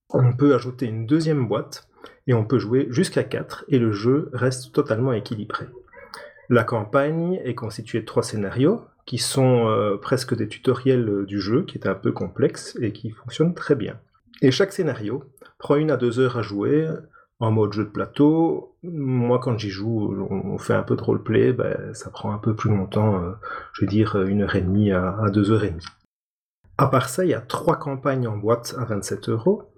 C: On peut ajouter une deuxième boîte et on peut jouer jusqu'à 4 et le jeu reste totalement équilibré. La campagne est constituée de trois scénarios qui sont euh, presque des tutoriels du jeu, qui est un peu complexe et qui fonctionnent très bien. Et chaque scénario prend une à deux heures à jouer en mode jeu de plateau. Moi, quand j'y joue, on fait un peu de roleplay, ben, ça prend un peu plus longtemps, euh, je veux dire une heure et demie à, à deux heures et demie. À part ça, il y a trois campagnes en boîte à 27 euros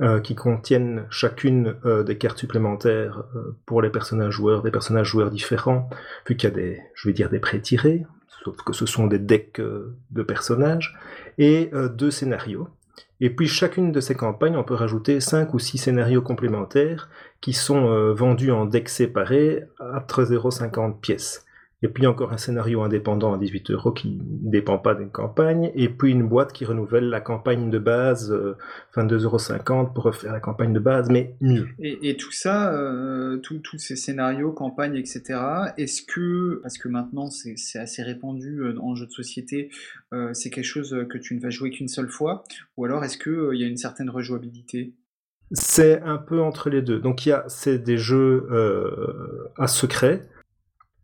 C: euh, qui contiennent chacune euh, des cartes supplémentaires euh, pour les personnages joueurs, des personnages joueurs différents, vu qu'il y a des, je vais dire, des pré-tirés, sauf que ce sont des decks de personnages, et deux scénarios. Et puis chacune de ces campagnes, on peut rajouter 5 ou 6 scénarios complémentaires qui sont vendus en decks séparés à 13,50€ pièces. Et puis encore un scénario indépendant à 18 euros qui ne dépend pas d'une campagne. Et puis une boîte qui renouvelle la campagne de base, euh, 22,50€ pour refaire la campagne de base, mais mieux.
A: Et, tout ça, euh, tous ces scénarios, campagnes, etc., est-ce que, parce que maintenant c'est assez répandu euh, en jeu de société, euh, c'est quelque chose que tu ne vas jouer qu'une seule fois? Ou alors est-ce qu'il y a une certaine rejouabilité?
C: C'est un peu entre les deux. Donc il y a c'est des jeux à secret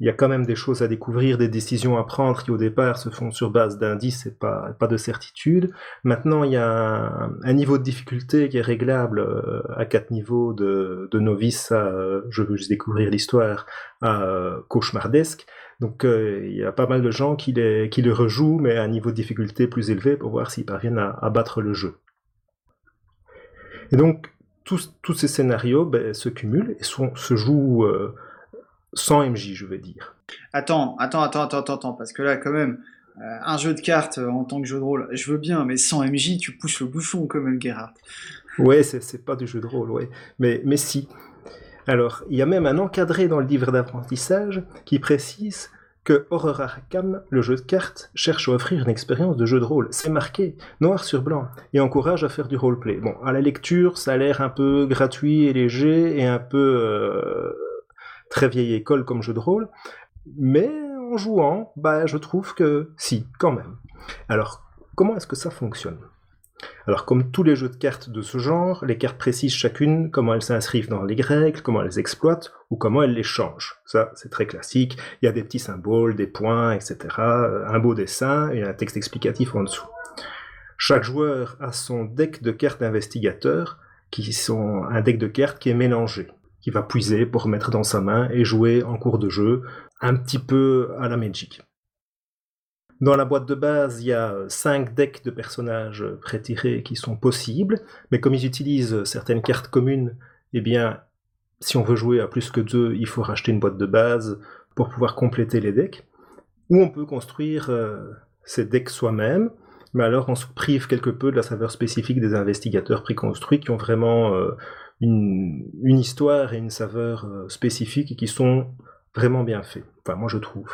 C: il y a quand même des choses à découvrir, des décisions à prendre qui au départ se font sur base d'indices et pas, pas de certitude. Maintenant, il y a un, niveau de difficulté qui est réglable euh, à quatre niveaux de, de novice à euh, je veux juste découvrir l'histoire à euh, cauchemardesque. Donc il y a pas mal de gens qui, les, le rejouent, mais à un niveau de difficulté plus élevé pour voir s'ils parviennent à, battre le jeu. Et donc tous, tous ces scénarios ben, se cumulent et se jouent sans MJ, je veux dire.
A: Attends, attends, attends, attends, attends, parce que là, quand même, euh, un jeu de cartes euh, en tant que jeu de rôle, je veux bien, mais sans MJ, tu pousses le bouchon quand même, Gerhardt.
C: Ouais, c'est pas du jeu de rôle, ouais. Mais, mais si. Alors, il y a même un encadré dans le livre d'apprentissage qui précise que Horror Arkham, le jeu de cartes, cherche à offrir une expérience de jeu de rôle. C'est marqué, noir sur blanc, et encourage à faire du roleplay. Bon, à la lecture, ça a l'air un peu gratuit et léger, et un peu... Euh, très vieille école comme jeu de rôle, mais en jouant, bah, je trouve que si, quand même. Alors, comment est-ce que ça fonctionne? Alors, comme tous les jeux de cartes de ce genre, les cartes précisent chacune comment elles s'inscrivent dans les règles, comment elles exploitent ou comment elles les changent. Ça, c'est très classique. Il y a des petits symboles, des points, etc. Un beau dessin et un texte explicatif en dessous. Chaque joueur a son deck de cartes d'investigateur, qui sont un deck de cartes qui est mélangé qui va puiser pour mettre dans sa main et jouer en cours de jeu, un petit peu à la Magic. Dans la boîte de base, il y a 5 decks de personnages pré-tirés qui sont possibles, mais comme ils utilisent certaines cartes communes, eh bien, si on veut jouer à plus que 2, il faut racheter une boîte de base pour pouvoir compléter les decks. Ou on peut construire euh, ces decks soi-même, mais alors on se prive quelque peu de la saveur spécifique des investigateurs préconstruits qui ont vraiment euh, une, histoire et une saveur euh, spécifiques qui sont vraiment bien faits. Enfin, moi je trouve.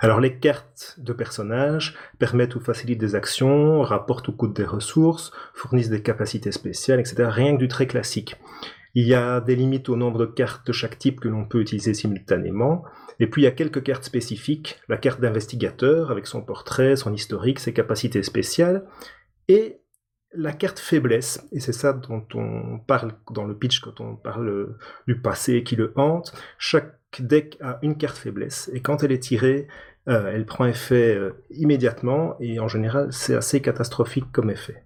C: Alors les cartes de personnages permettent ou facilitent des actions, rapportent ou coûtent des ressources, fournissent des capacités spéciales, etc. Rien que du très classique. Il y a des limites au nombre de cartes de chaque type que l'on peut utiliser simultanément. Et puis il y a quelques cartes spécifiques, la carte d'investigateur avec son portrait, son historique, ses capacités spéciales, et la carte faiblesse, et c'est ça dont on parle dans le pitch quand on parle du passé qui le hante, chaque deck a une carte faiblesse, et quand elle est tirée, euh, elle prend effet euh, immédiatement, et en général c'est assez catastrophique comme effet.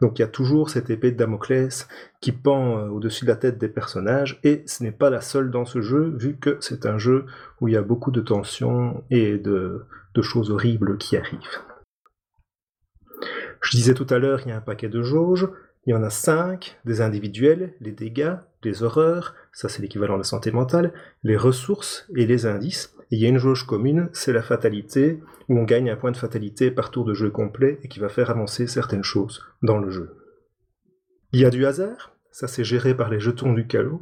C: Donc il y a toujours cette épée de Damoclès qui pend euh, au-dessus de la tête des personnages, et ce n'est pas la seule dans ce jeu, vu que c'est un jeu où il y a beaucoup de tensions et de choses horribles qui arrivent. Je disais tout à l'heure, il y a un paquet de jauges. Il y en a cinq, des individuels, les dégâts, les horreurs, ça c'est l'équivalent de la santé mentale, les ressources et les indices. Il y a une jauge commune, c'est la fatalité, où on gagne un point de fatalité par tour de jeu complet et qui va faire avancer certaines choses dans le jeu. Il y a du hasard, ça c'est géré par les jetons du calot.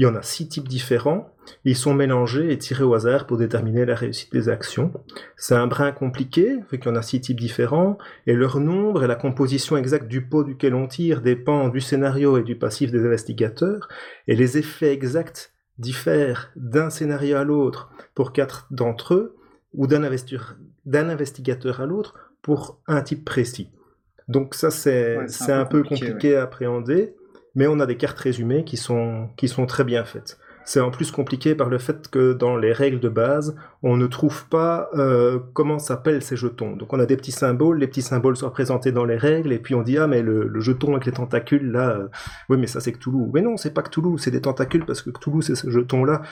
C: Il y en a six types différents. Ils sont mélangés et tirés au hasard pour déterminer la réussite des actions. C'est un brin compliqué, vu qu'il y en a six types différents, et leur nombre et la composition exacte du pot duquel on tire dépend du scénario et du passif des investigateurs, et les effets exacts diffèrent d'un scénario à l'autre pour quatre d'entre eux, ou d'un investigateur à l'autre pour un type précis. Donc ça, c'est un, peu compliqué, à appréhender mais on a des cartes résumées qui sont, qui sont très bien faites. C'est en plus compliqué par le fait que dans les règles de base, on ne trouve pas euh, comment s'appellent ces jetons. Donc on a des petits symboles, les petits symboles sont représentés dans les règles, et puis on dit ah mais le, jeton avec les tentacules là, euh, oui mais ça c'est Cthulhu. Mais non, c'est pas Cthulhu, c'est des tentacules parce que Cthulhu c'est ce jeton là.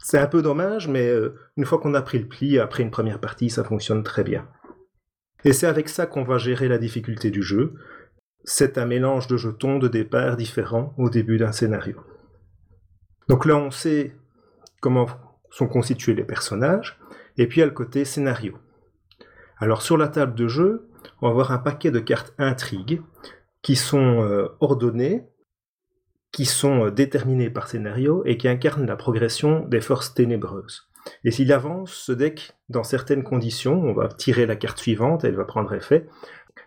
C: C'est un peu dommage, mais euh, une fois qu'on a pris le pli, après une première partie, ça fonctionne très bien. Et c'est avec ça qu'on va gérer la difficulté du jeu c'est un mélange de jetons de départ différents au début d'un scénario. Donc là, on sait comment sont constitués les personnages, et puis il y a le côté scénario. Alors sur la table de jeu, on va avoir un paquet de cartes intrigues qui sont euh, ordonnées, qui sont euh, déterminées par scénario et qui incarnent la progression des forces ténébreuses. Et s'il avance ce deck dans certaines conditions, on va tirer la carte suivante, elle va prendre effet,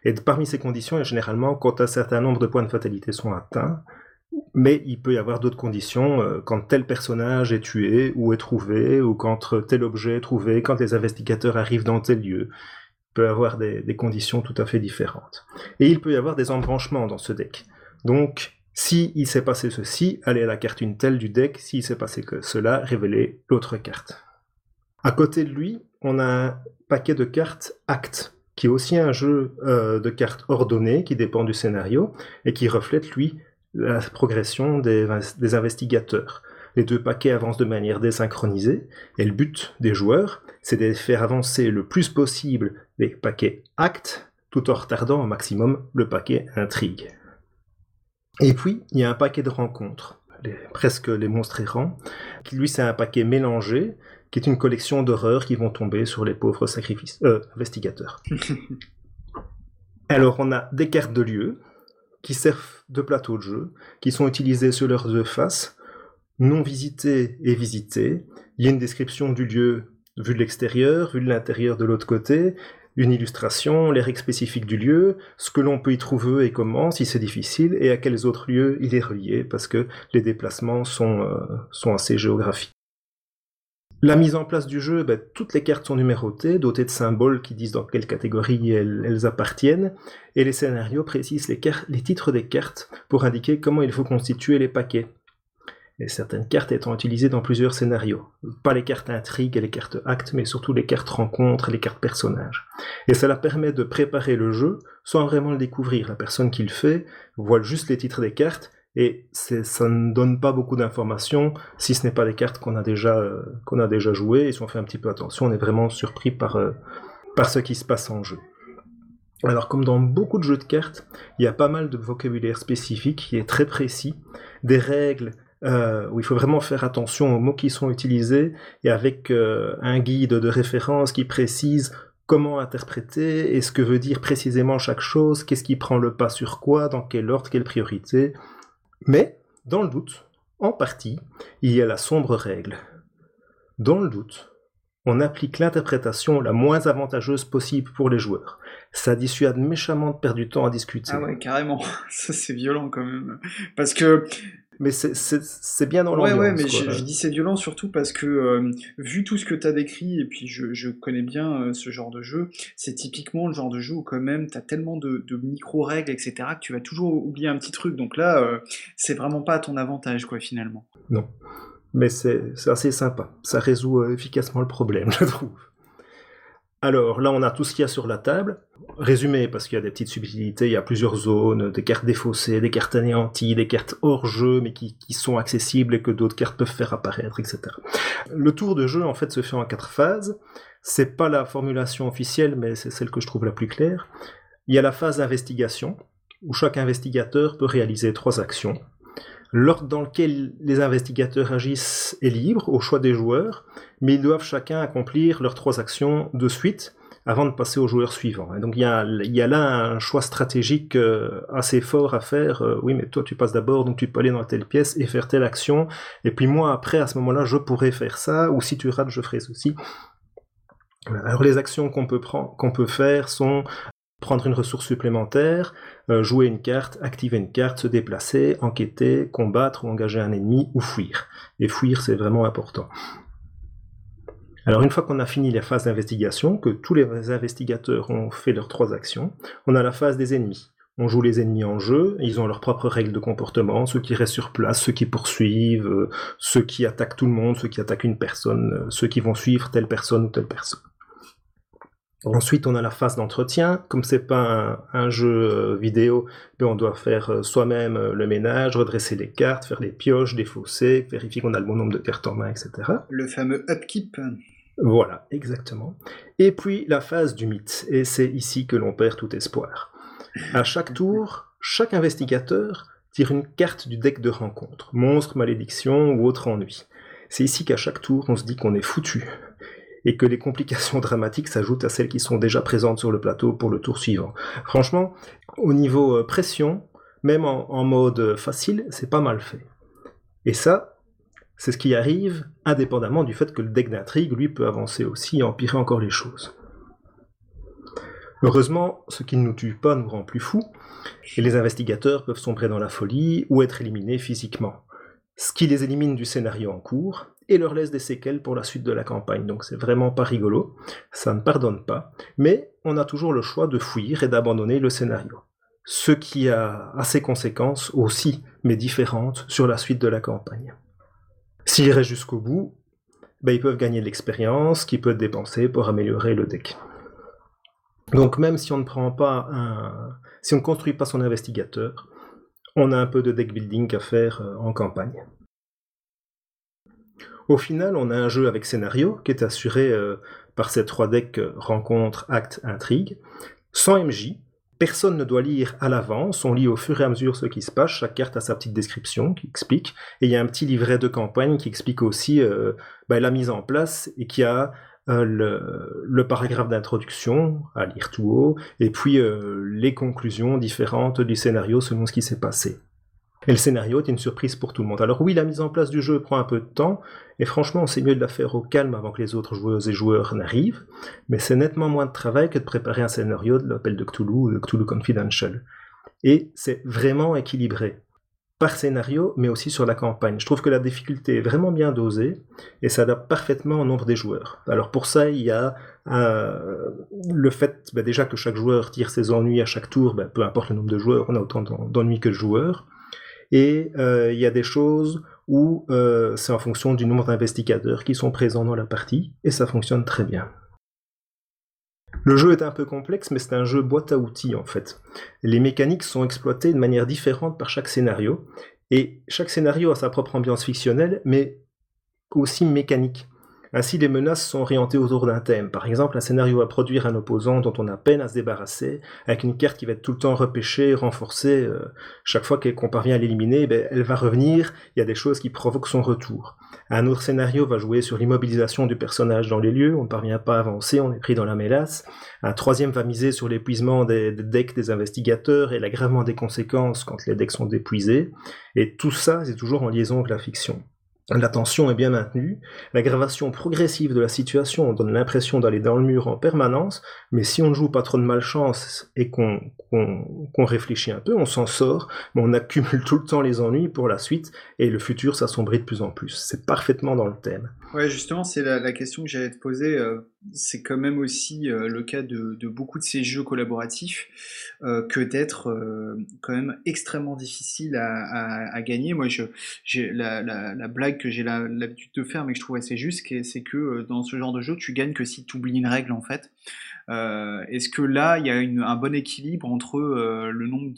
C: et parmi ces conditions, généralement, quand un certain nombre de points de fatalité sont atteints, mais il peut y avoir d'autres conditions, euh, quand tel personnage est tué ou est trouvé, ou quand tel objet est trouvé, quand les investigateurs arrivent dans tel lieu. Il peut y avoir des, conditions tout à fait différentes. Et il peut y avoir des embranchements dans ce deck. Donc, si il s'est passé ceci, allez à la carte une telle du deck, s'il s'est passé que cela, révélez l'autre carte. À côté de lui, on a un paquet de cartes actes qui est aussi un jeu euh, de cartes ordonnées qui dépend du scénario et qui reflète, lui, la progression des, investigateurs. Les deux paquets avancent de manière désynchronisée et le but des joueurs, c'est de faire avancer le plus possible les paquets actes tout en retardant au maximum le paquet intrigue. Et puis, il y a un paquet de rencontres, presque les monstres errants, qui lui c'est un paquet mélangé qui est une collection d'horreurs qui vont tomber sur les pauvres sacrifices, euh, investigateurs. [laughs] Alors on a des cartes de lieu qui servent de plateau de jeu, qui sont utilisées sur leurs deux faces, non visitées et visitées. Il y a une description du lieu vu de l'extérieur, vu de l'intérieur de l'autre côté, une illustration, les règles spécifiques du lieu, ce que l'on peut y trouver et comment, si c'est difficile, et à quels autres lieux il est relié, parce que les déplacements sont, euh, sont assez géographiques. La mise en place du jeu, ben, toutes les cartes sont numérotées, dotées de symboles qui disent dans quelle catégorie elles, appartiennent, et les scénarios précisent les, titres des cartes pour indiquer comment il faut constituer les paquets. Et certaines cartes étant utilisées dans plusieurs scénarios. Pas les cartes intrigues et les cartes actes, mais surtout les cartes rencontres et les cartes personnages. Et cela permet de préparer le jeu sans vraiment le découvrir. La personne qui le fait voit juste les titres des cartes et ça ne donne pas beaucoup d'informations si ce n'est pas des cartes qu'on a déjà euh, qu'on a déjà jouées et si on fait un petit peu attention on est vraiment surpris par euh, par ce qui se passe en jeu alors comme dans beaucoup de jeux de cartes il y a pas mal de vocabulaire spécifique qui est très précis des règles euh, où il faut vraiment faire attention aux mots qui sont utilisés et avec un guide de référence qui précise comment interpréter et ce que veut dire précisément chaque chose, qu'est-ce qui prend le pas sur quoi, dans quel ordre, quelle priorité. Mais, dans le doute, en partie, il y a la sombre règle. Dans le doute, on applique l'interprétation la moins avantageuse possible pour les joueurs. Ça dissuade méchamment de perdre du temps à discuter.
A: Ah ouais, carrément. [laughs] Ça, c'est violent quand même. Parce que
C: mais c'est bien dans l'ambiance.
A: Ouais, ouais, mais je, dis c'est violent surtout parce que, euh, vu tout ce que tu as décrit, et puis je, connais bien euh, ce genre de jeu, c'est typiquement le genre de jeu où quand même tu as tellement de, micro-règles, etc., que tu vas toujours oublier un petit truc. Donc là, euh, c'est vraiment pas à ton avantage, quoi, finalement.
C: Non. Mais c'est assez sympa. Ça résout efficacement le problème, [laughs] je trouve. Alors là, on a tout ce qu'il y a sur la table. Résumé, parce qu'il y a des petites subtilités, il y a plusieurs zones, des cartes défaussées, des cartes anéanties, des cartes hors jeu, mais qui, sont accessibles et que d'autres cartes peuvent faire apparaître, etc. Le tour de jeu, en fait, se fait en quatre phases. C'est pas la formulation officielle, mais c'est celle que je trouve la plus claire. Il y a la phase d'investigation, où chaque investigateur peut réaliser trois actions. L'ordre dans lequel les investigateurs agissent est libre, au choix des joueurs, mais ils doivent chacun accomplir leurs trois actions de suite avant de passer au joueur suivant. Et donc il y, a, là un choix stratégique euh, assez fort à faire. Euh, oui, mais toi tu passes d'abord, donc tu peux aller dans telle pièce et faire telle action. Et puis moi après, à ce moment-là, je pourrais faire ça, ou si tu rates, je ferai ceci. Alors les actions qu'on peut, prendre, qu'on peut faire sont prendre une ressource supplémentaire, euh, jouer une carte, activer une carte, se déplacer, enquêter, combattre ou engager un ennemi ou fuir. Et fuir, c'est vraiment important. Alors une fois qu'on a fini la phase d'investigation, que tous les investigateurs ont fait leurs trois actions, on a la phase des ennemis. On joue les ennemis en jeu, ils ont leurs propres règles de comportement, ceux qui restent sur place, ceux qui poursuivent, euh, ceux qui attaquent tout le monde, ceux qui attaquent une personne, euh, ceux qui vont suivre telle personne ou telle personne. Ensuite, on a la phase d'entretien. Comme c'est pas un, jeu euh, vidéo, ben, on doit faire euh, soi-même euh, le ménage, redresser les cartes, faire des pioches, défausser, vérifier qu'on a le bon nombre de cartes en main, etc.
A: Le fameux upkeep.
C: Voilà, exactement. Et puis la phase du mythe. Et c'est ici que l'on perd tout espoir. À chaque tour, chaque investigateur tire une carte du deck de rencontre, monstre, malédiction ou autre ennui. C'est ici qu'à chaque tour, on se dit qu'on est foutu et que les complications [laughs] dramatiques s'ajoutent à celles qui sont déjà présentes sur le plateau pour le tour suivant. Franchement, au niveau euh, pression, même en, mode facile, c'est pas mal fait. Et ça, c'est ce qui arrive indépendamment du fait que le deck d'intrigue, lui, peut avancer aussi et empirer encore les choses. Heureusement, ce qui ne nous tue pas nous rend plus fous, et les investigateurs peuvent sombrer dans la folie ou être éliminés physiquement. Ce qui les élimine du scénario en cours, et leur laisse des séquelles pour la suite de la campagne. Donc c'est vraiment pas rigolo, ça ne pardonne pas, mais on a toujours le choix de fuir et d'abandonner le scénario. Ce qui a, ses conséquences aussi, mais différentes, sur la suite de la campagne. S'ils restent jusqu'au bout, ben, ils peuvent gagner de l'expérience qui peut être dépensée pour améliorer le deck. Donc même si on ne prend pas un... si on ne construit pas son investigateur, on a un peu de deck building à faire euh, en campagne. Au final, on a un jeu avec scénario qui est assuré euh, par ces trois decks euh, rencontre, acte, intrigue, sans MJ. Personne ne doit lire à l'avance, on lit au fur et à mesure ce qui se passe, chaque carte a sa petite description qui explique, et il y a un petit livret de campagne qui explique aussi bah, la mise en place et qui a le, paragraphe d'introduction à lire tout haut, et puis les conclusions différentes du scénario selon ce qui s'est passé. Et le scénario est une surprise pour tout le monde. Alors oui, la mise en place du jeu prend un peu de temps, et franchement, c'est mieux de la faire au calme avant que les autres joueuses et joueurs n'arrivent, mais c'est nettement moins de travail que de préparer un scénario de l'appel de Cthulhu ou de Cthulhu Confidential. Et c'est vraiment équilibré par scénario, mais aussi sur la campagne. Je trouve que la difficulté est vraiment bien dosée et s'adapte parfaitement au nombre des joueurs. Alors pour ça, il y a euh, le fait bah, déjà que chaque joueur tire ses ennuis à chaque tour, bah, peu importe le nombre de joueurs, on a autant d'ennuis que de joueurs. Et euh, il y a des choses où euh, c'est en fonction du nombre d'investigateurs qui sont présents dans la partie, et ça fonctionne très bien. Le jeu est un peu complexe, mais c'est un jeu boîte à outils en fait. Les mécaniques sont exploitées de manière différente par chaque scénario, et chaque scénario a sa propre ambiance fictionnelle, mais aussi mécanique. Ainsi, les menaces sont orientées autour d'un thème. Par exemple, un scénario va produire un opposant dont on a peine à se débarrasser, avec une carte qui va être tout le temps repêchée, renforcée. Euh, chaque fois qu'on parvient à l'éliminer, ben, elle va revenir, il y a des choses qui provoquent son retour. Un autre scénario va jouer sur l'immobilisation du personnage dans les lieux, on ne parvient pas à avancer, on est pris dans la mélasse. Un troisième va miser sur l'épuisement des, des decks des investigateurs et l'aggravement des conséquences quand les decks sont épuisés. Et tout ça, c'est toujours en liaison avec la fiction. La tension est bien maintenue, l'aggravation progressive de la situation donne l'impression d'aller dans le mur en permanence, mais si on ne joue pas trop de malchance et qu'on réfléchit un peu, on s'en sort, mais on accumule [laughs] tout le temps les ennuis pour la suite, et le futur s'assombrit de plus en plus. C'est parfaitement dans le thème.
A: Ouais, justement, c'est la, question que j'allais te poser. Euh, c'est quand même aussi euh, le cas de, beaucoup de ces jeux collaboratifs euh, que d'être quand même extrêmement difficile à, gagner. Moi, j'ai la, la, blague que j'ai l'habitude de faire, mais que je trouve assez juste, c'est que dans ce genre de jeu, tu gagnes que si tu oublies une règle, en fait. Est-ce que là, il y a un bon équilibre entre le nombre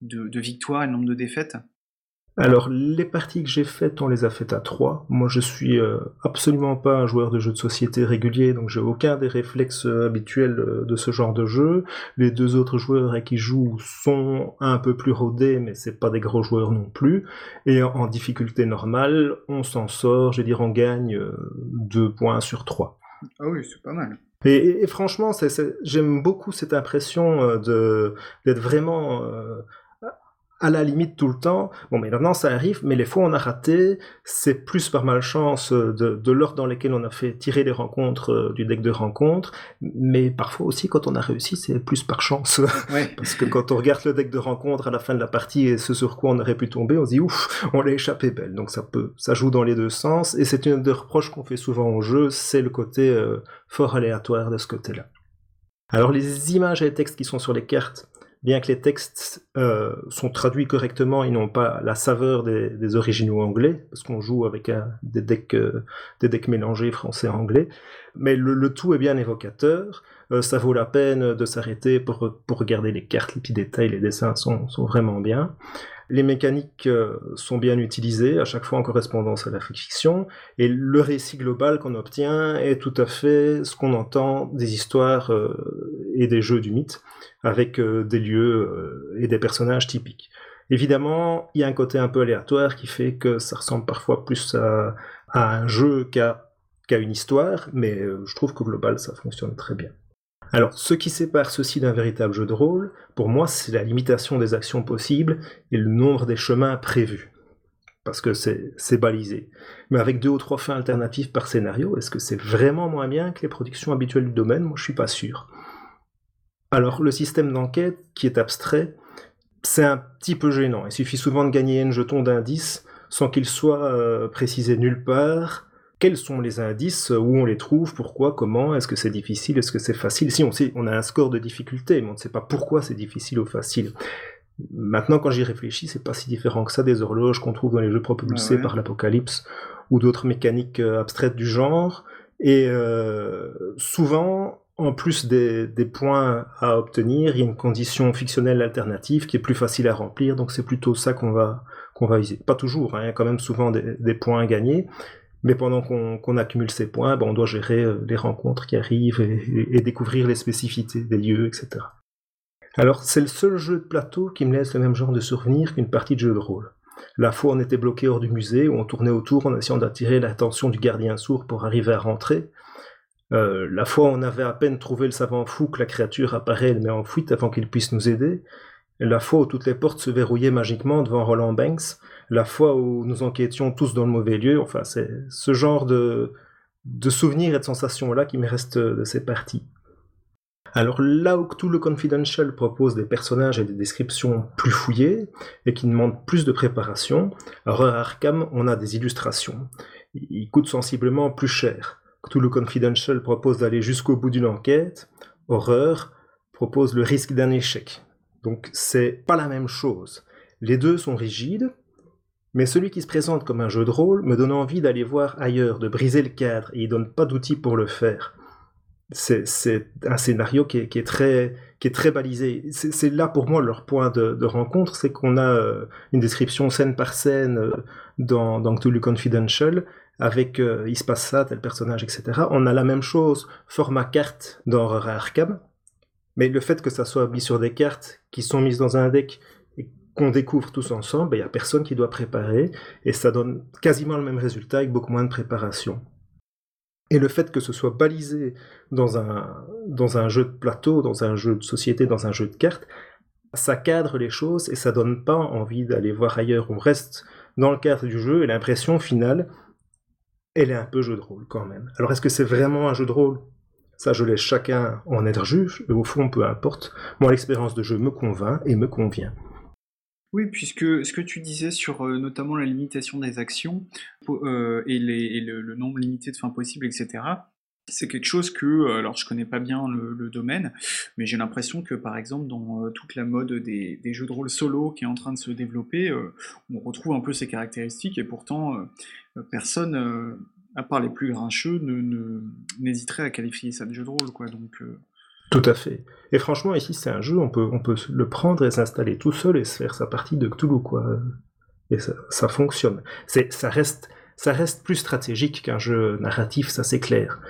A: de victoires et le nombre de défaites?
C: Alors, les parties que j'ai faites, on les a faites à trois. Moi, je suis euh, absolument pas un joueur de jeux de société régulier, donc j'ai aucun des réflexes euh, habituels euh, de ce genre de jeu. Les deux autres joueurs à qui jouent sont un peu plus rodés, mais c'est pas des gros joueurs non plus. Et en, difficulté normale, on s'en sort, je veux dire, on gagne deux points sur trois.
A: Ah oui, c'est pas mal.
C: Et, franchement, j'aime beaucoup cette impression de d'être vraiment à la limite tout le temps. Bon, mais maintenant ça arrive, mais les fois où on a raté, c'est plus par malchance de, de l'ordre dans lesquels on a fait tirer les rencontres euh, du deck de rencontres, mais parfois aussi quand on a réussi, c'est plus par chance. [laughs] Parce que quand on regarde le deck de rencontres à la fin de la partie et ce sur quoi on aurait pu tomber, on se dit ouf, on l'a échappé belle. Donc ça peut, ça joue dans les deux sens, et c'est une des reproches qu'on fait souvent au jeu, c'est le côté euh, fort aléatoire de ce côté-là. Alors les images et les textes qui sont sur les cartes, bien que les textes euh, sont traduits correctement, ils n'ont pas la saveur des, originaux anglais, parce qu'on joue avec des, decks, euh, des decks mélangés français-anglais, mais le, tout est bien évocateur, euh, ça vaut la peine de s'arrêter pour, regarder les cartes, les petits détails, les dessins sont vraiment bien. Les mécaniques euh, sont bien utilisées, à chaque fois en correspondance à la fiction, et le récit global qu'on obtient est tout à fait ce qu'on entend des histoires euh, et des jeux du mythe, avec euh, des lieux et des personnages typiques. Évidemment, il y a un côté un peu aléatoire qui fait que ça ressemble parfois plus à, un jeu qu'à une histoire, mais je trouve qu'au global, ça fonctionne très bien. Alors, ce qui sépare ceci d'un véritable jeu de rôle, pour moi, c'est la limitation des actions possibles et le nombre des chemins prévus. Parce que c'est balisé. Mais avec deux ou trois fins alternatives par scénario, est-ce que c'est vraiment moins bien que les productions habituelles du domaine? Moi, je suis pas sûr. Alors, le système d'enquête, qui est abstrait, c'est un petit peu gênant. Il suffit souvent de gagner un jeton d'indice sans qu'il soit euh, précisé nulle part, quels sont les indices, où on les trouve, pourquoi, comment, est-ce que c'est difficile, est-ce que c'est facile? Si on sait, on a un score de difficulté, mais on ne sait pas pourquoi c'est difficile ou facile. Maintenant, quand j'y réfléchis, c'est pas si différent que ça des horloges qu'on trouve dans les jeux propulsés ah par l'apocalypse ou d'autres mécaniques euh, abstraites du genre. Et euh, souvent, en plus des, points à obtenir, il y a une condition fictionnelle alternative qui est plus facile à remplir, donc c'est plutôt ça qu'on va, qu'on va viser. Pas toujours, hein, il y a quand même souvent des, des points à gagner, mais pendant qu'on accumule ces points, ben, on doit gérer euh, les rencontres qui arrivent et, découvrir les spécificités des lieux, etc. Alors c'est le seul jeu de plateau qui me laisse le même genre de souvenir qu'une partie de jeu de rôle. La fois on était bloqué hors du musée, où on tournait autour en essayant d'attirer l'attention du gardien sourd pour arriver à rentrer. Euh, la fois on avait à peine trouvé le savant fou que la créature apparaît et met en fuite avant qu'il puisse nous aider. La fois où toutes les portes se verrouillaient magiquement devant Roland Banks, la fois où nous enquêtions tous dans le mauvais lieu. Enfin, c'est ce genre de, souvenirs et de sensations-là qui me restent de ces parties. Alors là où Cthulhu Confidential propose des personnages et des descriptions plus fouillées et qui demandent plus de préparation, Horror Arkham, on a des illustrations. Ils coûtent sensiblement plus cher. Cthulhu Confidential propose d'aller jusqu'au bout d'une enquête. Horreur propose le risque d'un échec. Donc c'est pas la même chose. Les deux sont rigides, mais celui qui se présente comme un jeu de rôle me donne envie d'aller voir ailleurs, de briser le cadre, et il donne pas d'outils pour le faire. C'est un scénario qui est, très, balisé. C'est là pour moi leur point de, rencontre, c'est qu'on a euh, une description scène par scène euh, dans, dans Cthulhu Confidential, avec euh, il se passe ça, tel personnage, etc. On a la même chose, format carte dans Horror Arkham, mais le fait que ça soit mis sur des cartes qui sont mises dans un deck qu'on découvre tous ensemble, il ben, n'y a personne qui doit préparer, et ça donne quasiment le même résultat avec beaucoup moins de préparation. Et le fait que ce soit balisé dans un, dans un jeu de plateau, dans un jeu de société, dans un jeu de cartes, ça cadre les choses et ça donne pas envie d'aller voir ailleurs. On reste dans le cadre du jeu et l'impression finale, elle est un peu jeu de rôle quand même. Alors est-ce que c'est vraiment un jeu de rôle? Ça, je laisse chacun en être juge, et au fond, peu importe. Moi, l'expérience de jeu me convainc et me convient.
A: Oui, puisque ce que tu disais sur euh, notamment la limitation des actions euh, et, le, nombre limité de fins possibles, etc., c'est quelque chose que, euh, alors je connais pas bien le, domaine, mais j'ai l'impression que par exemple dans toute la mode des, jeux de rôle solo qui est en train de se développer, on retrouve un peu ces caractéristiques et pourtant personne, à part les plus grincheux, n'hésiterait à qualifier ça de jeu de rôle. Quoi, donc,
C: tout à fait. Et franchement, ici, c'est un jeu, on peut, on peut le prendre et s'installer tout seul et se faire sa partie de Cthulhu, quoi. Et ça, ça fonctionne. C'est, ça reste, ça reste plus stratégique qu'un jeu narratif, ça c'est clair.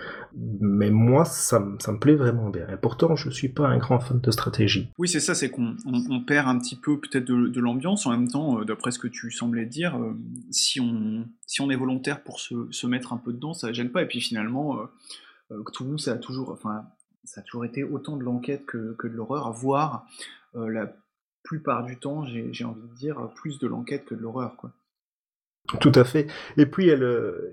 C: Mais moi, ça, ça, me plaît vraiment bien. Et pourtant, je suis pas un grand fan de stratégie.
A: Oui, c'est ça, c'est qu'on on, perd un petit peu peut-être de, l'ambiance. En même temps, euh, d'après ce que tu semblais dire, euh, si, on, si on est volontaire pour se, se mettre un peu dedans, ça gêne pas. Et puis finalement, euh Cthulhu, ça a toujours, enfin, ça a toujours été autant de l'enquête que, de l'horreur, voire euh, la plupart du temps, j'ai envie de dire, plus de l'enquête que de l'horreur, quoi.
C: Tout à fait. Et puis il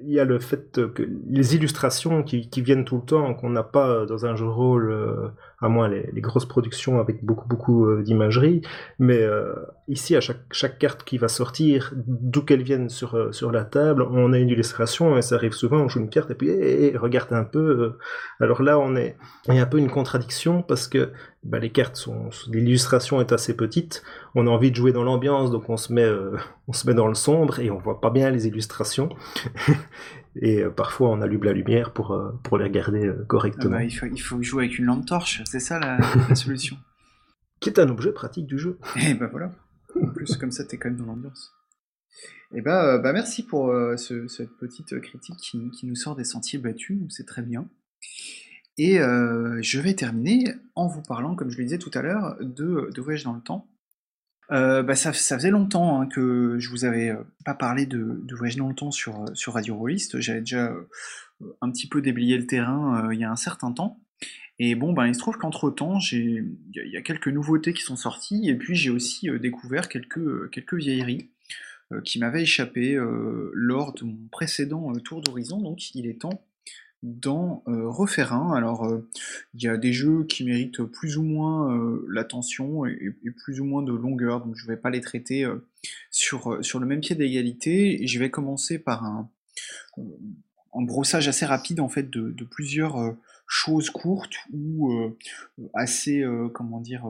C: y a le, fait que les illustrations qui, viennent tout le temps, qu'on n'a pas dans un jeu de rôle, euh, à moins les, grosses productions avec beaucoup beaucoup euh, d'imagerie, mais euh, ici à chaque, carte qui va sortir, d'où qu'elle vienne sur, euh, sur la table, on a une illustration et ça arrive souvent, on joue une carte et puis hey, regarde un peu. Euh. Alors là on est, un peu une contradiction parce que bah, les cartes sont, l'illustration est assez petite, on a envie de jouer dans l'ambiance, donc on se met, euh, [laughs] on se met dans le sombre et on voit pas bien les illustrations. [laughs] et euh, parfois on allume la lumière pour, euh, pour les regarder correctement.
A: Ah bah, il, faut, il faut jouer avec une lampe torche, c'est ça la, [laughs] la solution.
C: Qui est un objet pratique du jeu.
A: Et bah voilà. En plus, comme ça, t'es quand même dans l'ambiance. Et bah, bah merci pour ce, cette petite critique qui, qui, nous sort des sentiers battus, c'est très bien. Et euh, je vais terminer en vous parlant, comme je le disais tout à l'heure, de, de, Voyage dans le temps. Euh, bah ça, faisait longtemps hein, que je vous avais pas parlé de, de, Voyage dans le temps sur, sur Radio Rollist. J'avais déjà un petit peu déblayé le terrain euh, il y a un certain temps. Et bon, ben, il se trouve qu'entre temps, il y, a quelques nouveautés qui sont sorties, et puis j'ai aussi euh, découvert quelques, quelques vieilleries euh, qui m'avaient échappé lors de mon précédent tour d'horizon, donc il est temps d'en euh, refaire un. Alors, il euh, y a des jeux qui méritent plus ou moins euh, l'attention et, et, plus ou moins de longueur, donc je vais pas les traiter sur, sur le même pied d'égalité. Je vais commencer par un, un, brossage assez rapide en fait de, de plusieurs choses courtes ou assez, comment dire,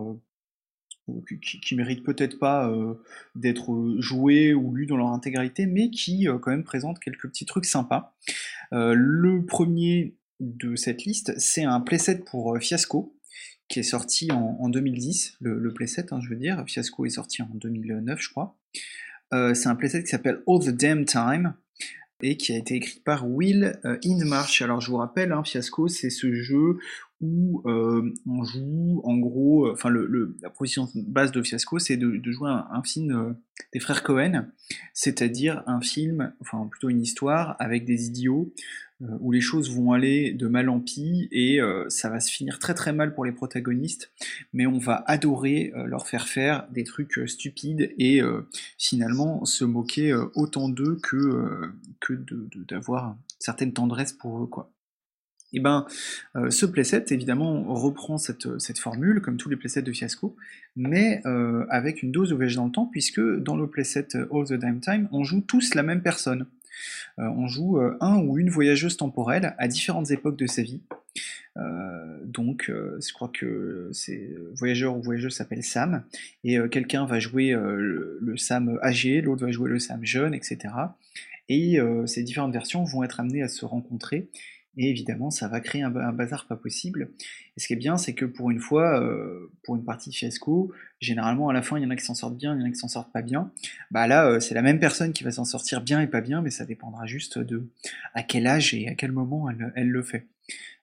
A: qui, méritent peut-être pas euh, d'être joués ou lus dans leur intégralité, mais qui euh, quand même présentent quelques petits trucs sympas. Euh, le premier de cette liste, c'est un playset pour Fiasco, qui est sorti en, en 2010, le, le playset, hein, je veux dire. Fiasco est sorti en 2009, je crois. c'est un playset qui s'appelle All the Damn Time, et qui a été écrit par Will Hindmarch. Alors je vous rappelle, hein, Fiasco, c'est ce jeu où euh, on joue en gros, euh, enfin le, la position base de Fiasco, c'est de, jouer un, film euh, des frères Cohen, c'est-à-dire un film, enfin plutôt une histoire avec des idiots euh, où les choses vont aller de mal en pis et euh, ça va se finir très très mal pour les protagonistes, mais on va adorer euh, leur faire faire des trucs stupides et finalement se moquer autant d'eux que, que d'avoir de, certaine tendresse pour eux quoi. Et eh ben, euh, ce playset, évidemment, reprend cette, formule, comme tous les playsets de Fiasco, mais euh, avec une dose de voyage dans le temps, puisque dans le playset All the Damn Time, on joue tous la même personne. Euh, on joue un ou une voyageuse temporelle à différentes époques de sa vie. donc, je crois que c'est voyageur ou voyageuse s'appelle Sam, et quelqu'un va jouer le, Sam âgé, l'autre va jouer le Sam jeune, etc. Et ces différentes versions vont être amenées à se rencontrer et évidemment, ça va créer un, bazar pas possible. Et ce qui est bien, c'est que pour une fois, euh, pour une partie de fiasco, généralement à la fin, il y en a qui s'en sortent bien, il y en a qui s'en sortent pas bien. Bah là, euh, c'est la même personne qui va s'en sortir bien et pas bien, mais ça dépendra juste de à quel âge et à quel moment elle, elle le fait.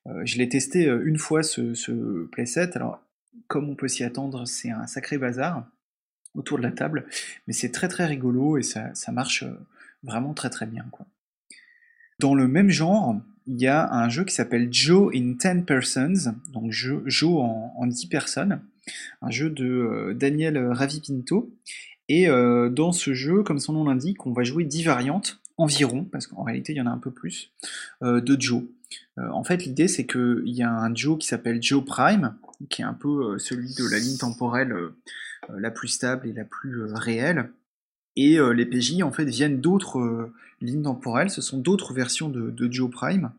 A: Euh, je l'ai testé une fois ce, ce playset. Alors, comme on peut s'y attendre, c'est un sacré bazar autour de la table, mais c'est très très rigolo et ça, ça marche vraiment très très bien. Quoi. Dans le même genre, il y a un jeu qui s'appelle Joe in 10 Persons, donc Joe en, en 10 personnes, un jeu de euh, Daniel Ravipinto. Et euh, dans ce jeu, comme son nom l'indique, on va jouer 10 variantes environ, parce qu'en réalité il y en a un peu plus, euh, de Joe. En fait, l'idée c'est qu'il y a un Joe qui s'appelle Joe Prime, qui est un peu celui de la ligne temporelle la plus stable et la plus réelle. Et euh, les PJ en fait viennent d'autres euh, lignes temporelles, ce sont d'autres versions de, de, Joe Prime,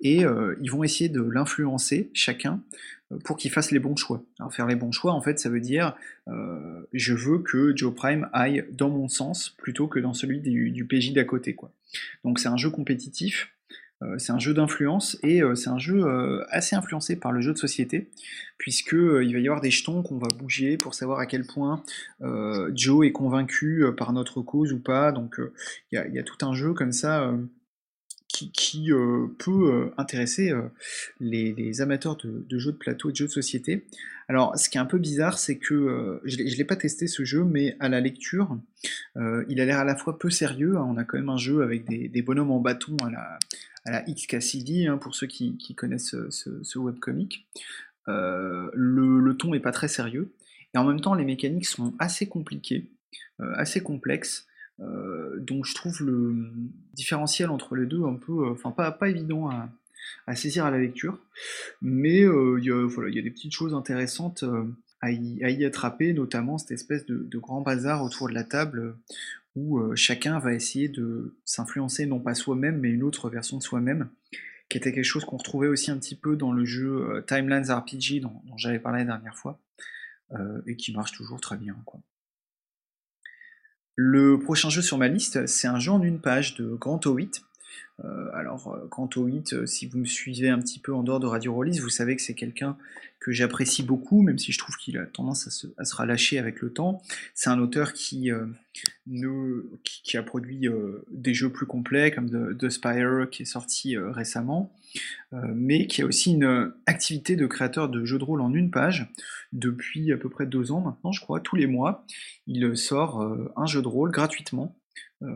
A: et euh, ils vont essayer de l'influencer chacun pour qu'il fasse les bons choix. Alors faire les bons choix, en fait, ça veut dire je veux que Joe Prime aille dans mon sens plutôt que dans celui du, du PJ d'à côté. Quoi. Donc c'est un jeu compétitif. C'est un jeu d'influence et c'est un jeu assez influencé par le jeu de société, puisque il va y avoir des jetons qu'on va bouger pour savoir à quel point Joe est convaincu par notre cause ou pas. Donc il y, a tout un jeu comme ça qui, euh, peut euh, intéresser euh, les, amateurs de, jeux de plateau et de jeux de société. Alors, ce qui est un peu bizarre, c'est que je ne l'ai pas testé ce jeu, mais à la lecture, il a l'air à la fois peu sérieux. Hein. on a quand même un jeu avec des, bonhommes en bâton à la, à la XKCD, hein, pour ceux qui, connaissent ce, webcomic. Le, le, ton n'est pas très sérieux. Et en même temps, les mécaniques sont assez compliquées, assez complexes. Euh, donc je trouve le différentiel entre les deux un peu, euh, enfin pas, pas évident à, saisir à la lecture, mais euh, il y, a, des petites choses intéressantes à y, attraper, notamment cette espèce de, grand bazar autour de la table où chacun va essayer de s'influencer non pas soi-même, mais une autre version de soi-même, qui était quelque chose qu'on retrouvait aussi un petit peu dans le jeu Timelines RPG dont, j'avais parlé la dernière fois, et qui marche toujours très bien. Le prochain jeu sur ma liste, c'est un jeu en une page de Grand O8. Euh, alors, euh, Grand O8, euh, si vous me suivez un petit peu en dehors de Radio Rollis, vous savez que c'est quelqu'un que j'apprécie beaucoup, même si je trouve qu'il a tendance à se, à relâcher avec le temps. C'est un auteur qui, a produit des jeux plus complets, comme The, Spire, qui est sorti récemment, mais qui a aussi une activité de créateur de jeux de rôle en une page depuis à peu près deux ans maintenant, je crois, tous les mois. Il sort un jeu de rôle gratuitement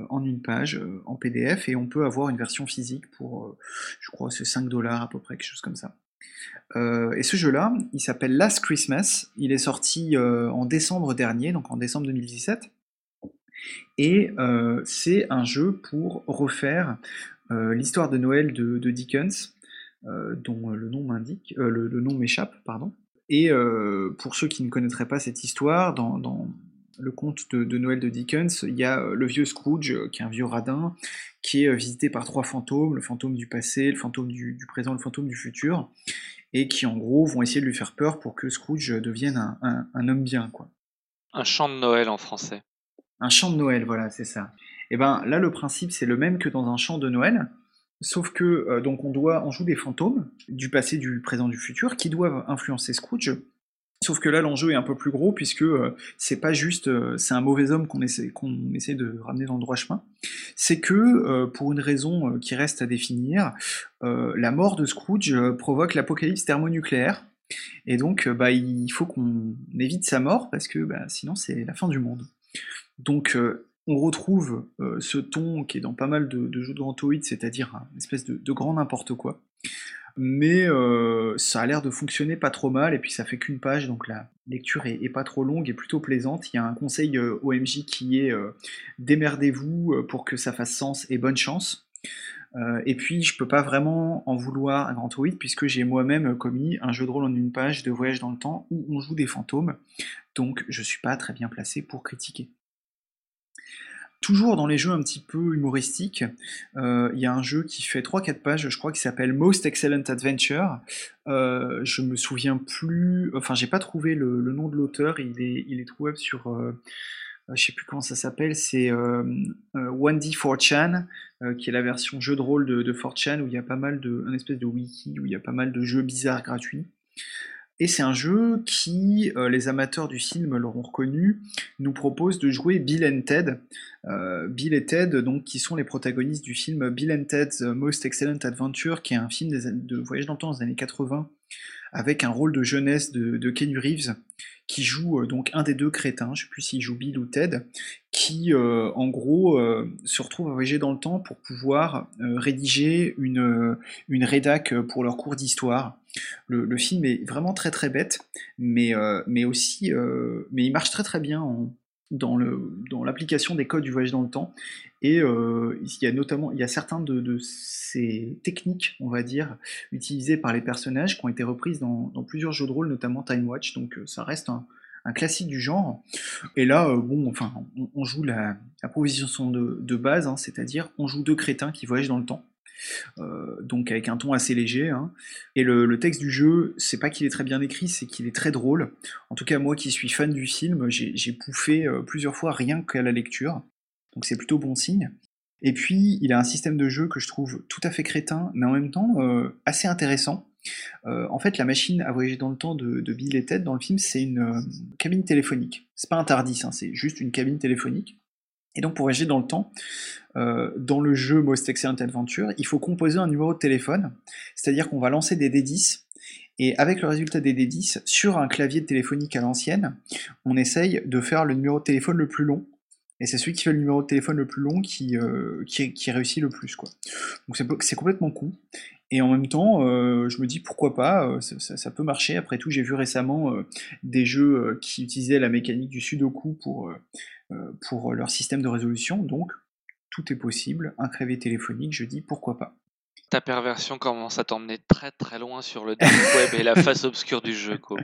A: en une page en PDF et on peut avoir une version physique pour, je crois, c'est 5 dollars à peu près, quelque chose comme ça. Euh, et ce jeu-là, il s'appelle Last Christmas. Il est sorti euh, en décembre dernier, donc en décembre 2017. Et euh, c'est un jeu pour refaire l'histoire de Noël de, Dickens, dont le nom m'indique, le, nom m'échappe, pardon. Et pour ceux qui ne connaîtraient pas cette histoire, dans, le conte de, Noël de Dickens, il y a le vieux Scrooge, qui est un vieux radin, qui est visité par trois fantômes, le fantôme du passé, le fantôme du présent, le fantôme du futur et qui en gros vont essayer de lui faire peur pour que Scrooge devienne un, homme bien. quoi.
B: Un chant de Noël en français.
A: Un chant de Noël, voilà, c'est ça. Et ben là, le principe, c'est le même que dans un chant de Noël, sauf que euh, donc on doit, on joue des fantômes du passé, du présent, du futur, qui doivent influencer Scrooge Sauf que là, l'enjeu est un peu plus gros, puisque euh, c'est pas juste euh, c'est un mauvais homme qu'on essaie, essaie de ramener dans le droit chemin. C'est que, euh, pour une raison qui reste à définir, la mort de Scrooge provoque l'apocalypse thermonucléaire. Et donc, bah, il faut qu'on évite sa mort, parce que bah, sinon, c'est la fin du monde. Donc, on retrouve ce ton qui est dans pas mal de, jeux de Rantoid, c'est-à-dire une espèce de grand n'importe quoi mais euh, ça a l'air de fonctionner pas trop mal, et puis ça fait qu'une page, donc la lecture est, pas trop longue et plutôt plaisante. Il y a un conseil euh, OMJ qui est euh, démerdez-vous pour que ça fasse sens et bonne chance. et puis je peux pas vraiment en vouloir à Grand 8 puisque j'ai moi-même commis un jeu de rôle en une page de voyage dans le temps où on joue des fantômes, donc je suis pas très bien placé pour critiquer. Toujours dans les jeux un petit peu humoristiques, euh, il y a un jeu qui fait 3-4 pages, je crois, qui s'appelle Most Excellent Adventure. Euh, je me souviens plus, enfin j'ai pas trouvé le, nom de l'auteur, il est, il trouvable sur, euh, je sais plus comment ça s'appelle, c'est 1D4chan, qui est la version jeu de rôle de, de 4chan, où il y a pas mal de, un espèce de wiki, où il y a pas mal de jeux bizarres gratuits. Et c'est un jeu qui, euh, les amateurs du film l'auront reconnu, nous propose de jouer Bill and Ted. Euh, Bill et Ted, donc, qui sont les protagonistes du film Bill and Ted's Most Excellent Adventure, qui est un film de voyage dans le temps des années 80, avec un rôle de jeunesse de, de Ken Reeves, qui joue euh, donc un des deux crétins, je ne sais plus s'il joue Bill ou Ted, qui en gros se retrouve voyager dans le temps pour pouvoir rédiger une, une rédac pour leur cours d'histoire. Le, film est vraiment très très bête, mais, euh, aussi, euh, mais il marche très très bien dans l'application des codes du voyage dans le temps. Et euh, il y a notamment, il y a certains de, ces techniques, on va dire, utilisées par les personnages qui ont été reprises dans, plusieurs jeux de rôle, notamment Time Watch. Donc ça reste un, classique du genre. Et là, bon, enfin, on, joue la, proposition de, base, hein, c'est-à-dire on joue deux crétins qui voyagent dans le temps. Euh, donc avec un ton assez léger. Hein. Et le, texte du jeu, c'est pas qu'il est très bien écrit, c'est qu'il est très drôle. En tout cas, moi qui suis fan du film, j'ai pouffé euh, plusieurs fois rien qu'à la lecture. Donc c'est plutôt bon signe. Et puis, il a un système de jeu que je trouve tout à fait crétin, mais en même temps assez intéressant. en fait, la machine à voyager dans le temps de, Bill et Ted dans le film, c'est une cabine téléphonique. C'est pas un Tardis, hein, c'est juste une cabine téléphonique. Et donc, pour voyager dans le temps, dans le jeu Most Excellent Adventure, il faut composer un numéro de téléphone, c'est-à-dire qu'on va lancer des D10 et avec le résultat des D10, sur un clavier téléphonique à l'ancienne, on essaye de faire le numéro de téléphone le plus long. Et c'est celui qui fait le numéro de téléphone le plus long qui, euh, qui, réussit le plus. Quoi. Donc c'est complètement con. Et en même temps, euh, je me dis pourquoi pas, euh, ça, peut marcher. Après tout, j'ai vu récemment des jeux qui utilisaient la mécanique du sudoku pour, pour leur système de résolution. Donc tout est possible. Un clavier téléphonique, je dis pourquoi pas
B: ta perversion commence à t'emmener très très loin sur le dark [laughs] web et la face obscure du jeu, quoi.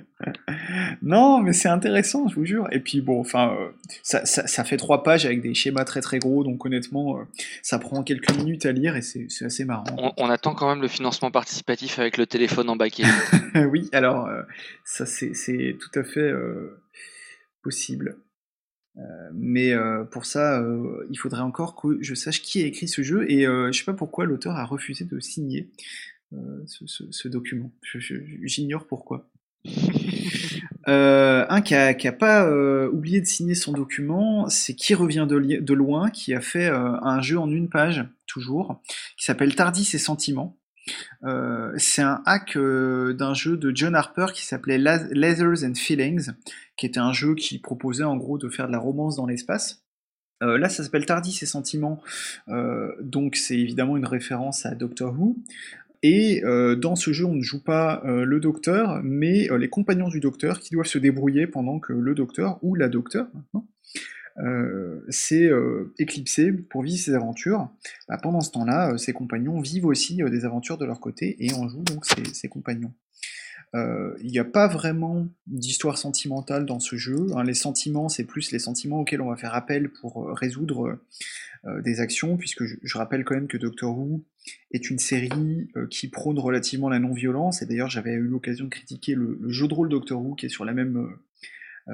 A: Non, mais c'est intéressant, je vous jure. Et puis bon, enfin, euh, ça, fait trois pages avec des schémas très très gros, donc honnêtement, euh, ça prend quelques minutes à lire et c'est assez marrant.
B: On, attend quand même le financement participatif avec le téléphone en baquet. [laughs]
A: oui, alors euh, ça c'est tout à fait possible. Euh, mais euh, pour ça, euh, il faudrait encore que je sache qui a écrit ce jeu et je sais pas pourquoi l'auteur a refusé de signer ce, document. J'ignore pourquoi. [laughs] un qui a, pas oublié de signer son document, c'est qui revient de, loin, qui a fait un jeu en une page, toujours, qui s'appelle Tardis et Sentiments. C'est un hack d'un jeu de John Harper qui s'appelait Leathers and Feelings, qui était un jeu qui proposait en gros de faire de la romance dans l'espace. Euh, là, ça s'appelle Tardis et Sentiments, euh, donc c'est évidemment une référence à Doctor Who. Et euh, dans ce jeu, on ne joue pas le docteur, mais les compagnons du docteur qui doivent se débrouiller pendant que le docteur, ou la docteur s'est éclipsé pour vivre ses aventures. Bah, pendant ce temps-là, ses compagnons vivent aussi des aventures de leur côté et on joue donc ses compagnons. Euh, il n'y a pas vraiment d'histoire sentimentale dans ce jeu. Hein. Les sentiments, c'est plus les sentiments auxquels on va faire appel pour euh, résoudre euh, des actions, puisque je, rappelle quand même que Doctor Who est une série qui prône relativement la non-violence, et d'ailleurs j'avais eu l'occasion de critiquer le, jeu de rôle Doctor Who qui est sur la même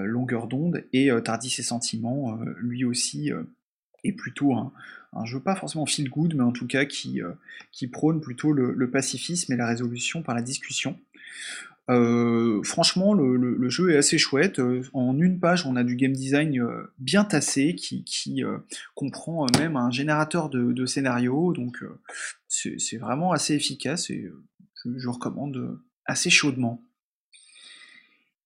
A: longueur d'onde, et Tardis et Sentiments, lui aussi, est plutôt un, jeu pas forcément feel good, mais en tout cas qui, qui prône plutôt le, pacifisme et la résolution par la discussion. Euh, franchement, le, jeu est assez chouette. Euh, en une page, on a du game design euh, bien tassé qui, comprend même un générateur de, scénario. Donc, c'est vraiment assez efficace et je, recommande assez chaudement.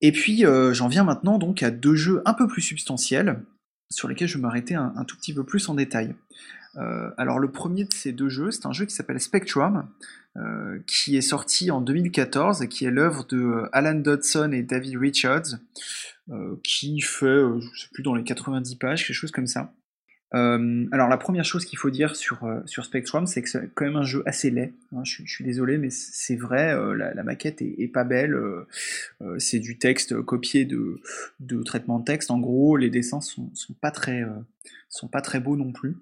A: Et puis, j'en viens maintenant donc à deux jeux un peu plus substantiels sur lesquels je vais m'arrêter un, tout petit peu plus en détail. alors, le premier de ces deux jeux, c'est un jeu qui s'appelle Spectrum. Euh, qui est sorti en 2014 et qui est l'œuvre de euh, Alan Dodson et David Richards, euh, qui fait, je sais plus, dans les 90 pages, quelque chose comme ça. Alors la première chose qu'il faut dire sur, sur Spectrum, c'est que c'est quand même un jeu assez laid. Hein, je, suis désolé, mais c'est vrai, la, maquette est, pas belle. c'est du texte copié de, de traitement de texte. En gros, les dessins sont, sont pas très sont pas très beaux non plus.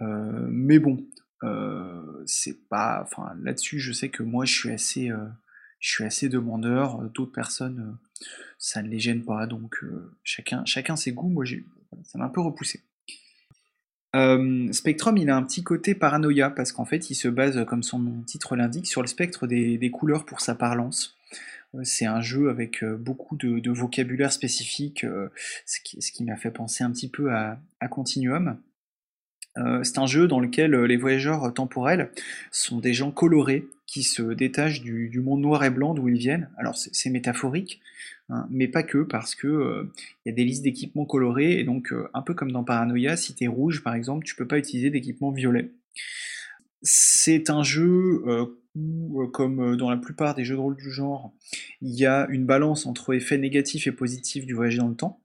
A: mais bon, euh, c'est pas, enfin là-dessus, je sais que moi, je suis assez, euh, je suis assez demandeur. D'autres personnes, euh, ça ne les gêne pas. Donc chacun, chacun ses goûts. Moi, ça m'a un peu repoussé. Spectrum, il a un petit côté paranoïa parce qu'en fait, il se base, comme son titre l'indique, sur le spectre des, couleurs pour sa parlance. C'est un jeu avec beaucoup de, vocabulaire spécifique, ce qui, m'a fait penser un petit peu à Continuum. Euh, c'est un jeu dans lequel euh, les voyageurs temporels sont des gens colorés qui se détachent du, monde noir et blanc d'où ils viennent. Alors c'est métaphorique, hein, mais pas que, parce que euh, il y a des listes d'équipements colorés, et donc un peu comme dans Paranoia, si t'es rouge par exemple, tu peux pas utiliser d'équipement violet. C'est un jeu où, comme dans la plupart des jeux de rôle du genre, il y a une balance entre effets négatifs et positifs du voyage dans le temps.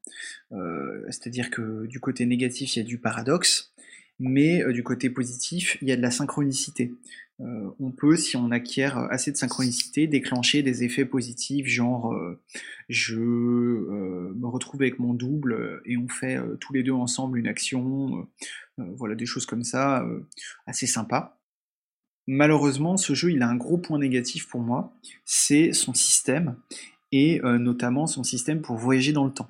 A: C'est-à-dire que du côté négatif, il y a du paradoxe, mais euh, du côté positif, il y a de la synchronicité. Euh, on peut, si on acquiert assez de synchronicité, déclencher des effets positifs, genre euh, je me retrouve avec mon double et on fait tous les deux ensemble une action, voilà des choses comme ça, assez sympa. Malheureusement, ce jeu, il a un gros point négatif pour moi, c'est son système, et notamment son système pour voyager dans le temps.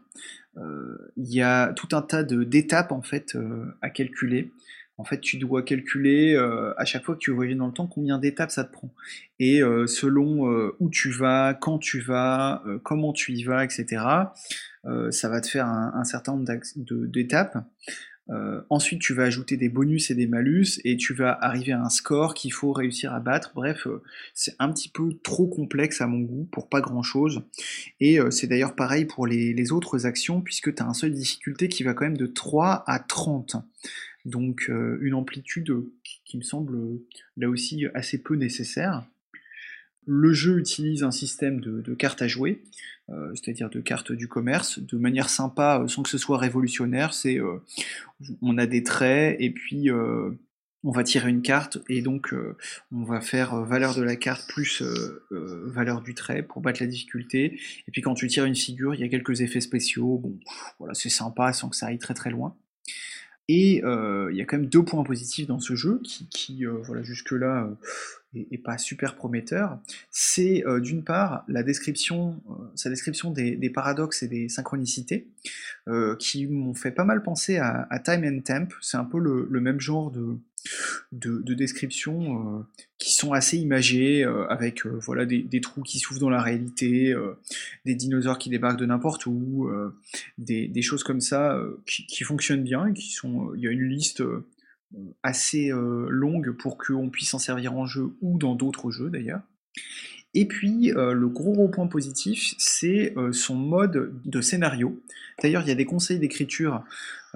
A: Il y a tout un tas d'étapes en fait à calculer en fait, tu dois calculer euh, à chaque fois que tu veux voyager dans le temps combien d'étapes ça te prend. Et euh, selon euh, où tu vas, quand tu vas, comment tu y vas, etc., ça va te faire un, certain nombre d'étapes. Ensuite, tu vas ajouter des bonus et des malus, et tu vas arriver à un score qu'il faut réussir à battre. Bref, c'est un petit peu trop complexe à mon goût pour pas grand chose. Et c'est d'ailleurs pareil pour les, autres actions, puisque tu as un seuil de difficulté qui va quand même de 3 à 30. Donc euh, une amplitude qui, me semble là aussi assez peu nécessaire. Le jeu utilise un système de, cartes à jouer, euh, c'est-à-dire de cartes du commerce, de manière sympa, euh, sans que ce soit révolutionnaire. C'est, on a des traits et puis on va tirer une carte et donc on va faire valeur de la carte plus valeur du trait pour battre la difficulté. Et puis quand tu tires une figure, il y a quelques effets spéciaux. Bon, voilà, c'est sympa sans que ça aille très très loin. Et euh, il y a quand même deux points positifs dans ce jeu qui, euh, voilà, jusque-là, euh, est, pas super prometteur. C'est d'une part la description, sa description des, paradoxes et des synchronicités, qui m'ont fait pas mal penser à, Time and Temp. C'est un peu le même genre de, de, descriptions euh, qui sont assez imagées, euh, avec euh, voilà, des, trous qui s'ouvrent dans la réalité, des dinosaures qui débarquent de n'importe où, des, choses comme ça qui, fonctionnent bien et qui sont. Il y a une liste assez longue pour qu'on puisse en servir en jeu ou dans d'autres jeux d'ailleurs. Et puis le gros gros point positif, c'est son mode de scénario. D'ailleurs, il y a des conseils d'écriture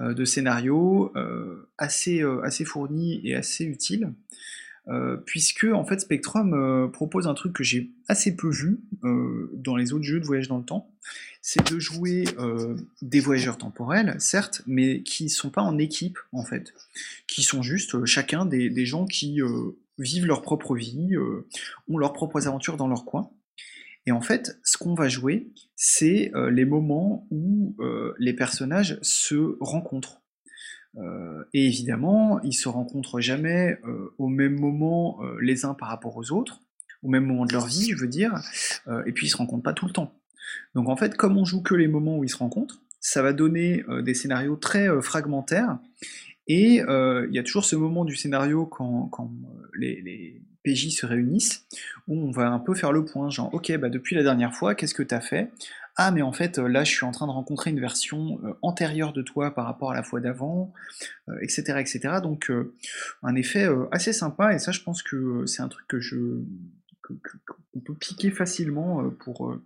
A: euh, de scénarios euh, assez, euh, assez fournis et assez utiles. puisque en fait Spectrum propose un truc que j'ai assez peu vu dans les autres jeux de voyage dans le temps, c'est de jouer des voyageurs temporels, certes, mais qui sont pas en équipe en fait, qui sont juste chacun des, gens qui vivent leur propre vie, ont leurs propres aventures dans leur coin. Et en fait, ce qu'on va jouer, c'est euh, les moments où euh, les personnages se rencontrent. Euh, et évidemment, ils se rencontrent jamais au même moment les uns par rapport aux autres, au même moment de leur vie, je veux dire, et puis ils se rencontrent pas tout le temps. Donc en fait, comme on joue que les moments où ils se rencontrent, ça va donner des scénarios très fragmentaires, et il y a toujours ce moment du scénario quand, les PJ se réunissent, où on va un peu faire le point, genre ok, bah depuis la dernière fois, qu'est-ce que tu as fait? Ah mais en fait là je suis en train de rencontrer une version euh, antérieure de toi par rapport à la fois d'avant, etc., euh, etc. Donc euh, un effet assez sympa, et ça je pense que c'est un truc que je qu'on peut piquer facilement pour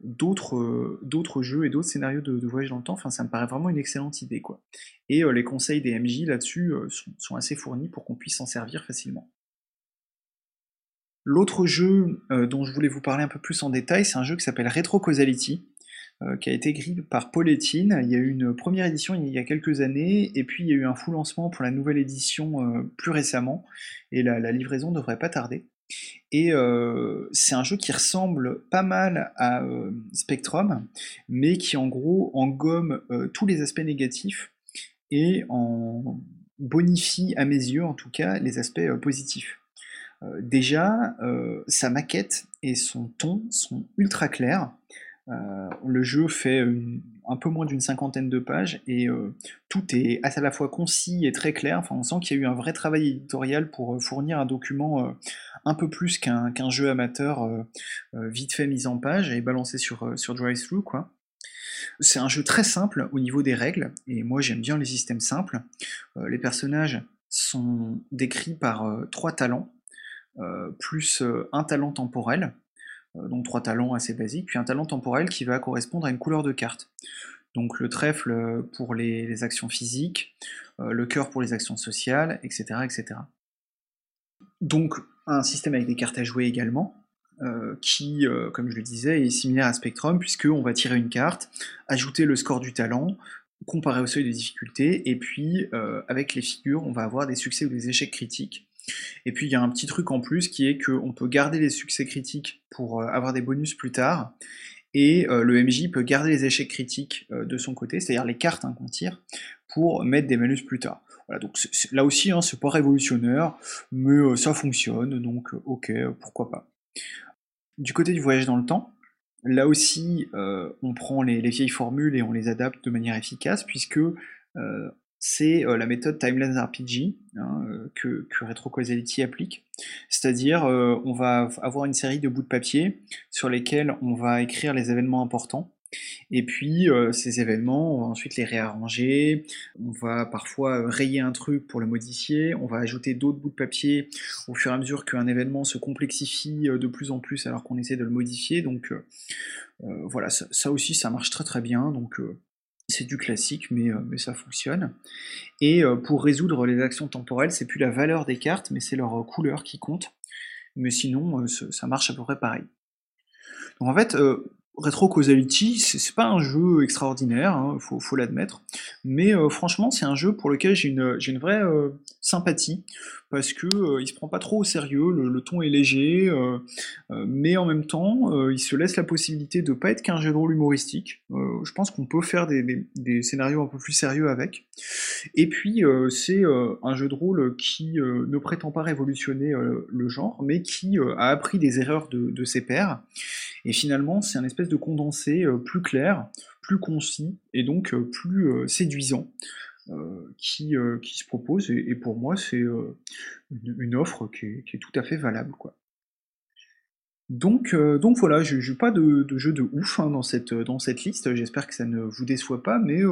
A: d'autres d'autres jeux et d'autres scénarios de, voyage dans le temps. Enfin, ça me paraît vraiment une excellente idée, quoi. Et les conseils des MJ là-dessus sont, assez fournis pour qu'on puisse s'en servir facilement. L'autre jeu euh, dont je voulais vous parler un peu plus en détail, c'est un jeu qui s'appelle Retro Causality, euh, qui a été écrit par Paul Etienne. Il y a eu une première édition il y a quelques années, et puis il y a eu un full lancement pour la nouvelle édition euh, plus récemment, et la, la, livraison devrait pas tarder. Et c'est un jeu qui ressemble pas mal à Spectrum, mais qui en gros engomme tous les aspects négatifs et en bonifie à mes yeux en tout cas les aspects positifs. Euh, déjà, euh, sa maquette et son ton sont ultra clairs. Euh, le jeu fait un peu moins d'une cinquantaine de pages et tout est à la fois concis et très clair. Enfin, on sent qu'il y a eu un vrai travail éditorial pour fournir un document un peu plus qu'un jeu amateur vite fait mis en page et balancé sur, DriveThru. C'est un jeu très simple au niveau des règles et moi j'aime bien les systèmes simples. les personnages sont décrits par trois talents. Euh, plus euh, un talent temporel, euh, donc trois talents assez basiques, puis un talent temporel qui va correspondre à une couleur de carte. Donc le trèfle pour les, actions physiques, le cœur pour les actions sociales, etc., etc. Donc un système avec des cartes à jouer également, qui, comme je le disais, est similaire à Spectrum, puisqu'on va tirer une carte, ajouter le score du talent, comparer au seuil de difficulté, et puis avec les figures, on va avoir des succès ou des échecs critiques. Et puis il y a un petit truc en plus qui est qu'on peut garder les succès critiques pour euh, avoir des bonus plus tard, et euh, le MJ peut garder les échecs critiques euh, de son côté, c'est-à-dire les cartes hein, qu'on tire, pour mettre des malus plus tard. Voilà, donc là aussi, hein, c'est pas révolutionnaire, mais ça fonctionne, donc ok, pourquoi pas. Du côté du voyage dans le temps, là aussi, on prend les, vieilles formules et on les adapte de manière efficace, puisque c'est la méthode Timelines RPG hein, que, que Retrocausality applique. C'est-à-dire, on va avoir une série de bouts de papier sur lesquels on va écrire les événements importants. Et puis ces événements, on va ensuite les réarranger, on va parfois rayer un truc pour le modifier, on va ajouter d'autres bouts de papier au fur et à mesure qu'un événement se complexifie de plus en plus alors qu'on essaie de le modifier. Donc voilà, ça, ça, aussi ça marche très très bien. Donc c'est du classique, mais, euh, mais, ça fonctionne. Et euh, pour résoudre les actions temporelles, c'est plus la valeur des cartes, mais c'est leur euh, couleur qui compte. Mais sinon, ça marche à peu près pareil. Donc en fait, Retro Causality, c'est pas un jeu extraordinaire, hein, faut, faut l'admettre, mais franchement, c'est un jeu pour lequel j'ai une, une, vraie sympathie, parce que euh, il se prend pas trop au sérieux, le, ton est léger, euh, euh, mais en même temps, il se laisse la possibilité de pas être qu'un jeu de rôle humoristique. je pense qu'on peut faire des, scénarios un peu plus sérieux avec. Et puis, c'est un jeu de rôle qui ne prétend pas révolutionner le genre, mais qui a appris des erreurs de, de ses pairs. Et finalement, c'est un espèce de condensé plus clair, plus concis et donc plus séduisant. Euh, qui, euh, qui, se propose, et, pour moi, c'est euh, une, offre qui est, tout à fait valable. Quoi. Donc, donc voilà, je n'ai pas de, de, jeu de ouf hein, dans, cette, dans cette liste, j'espère que ça ne vous déçoit pas, mais,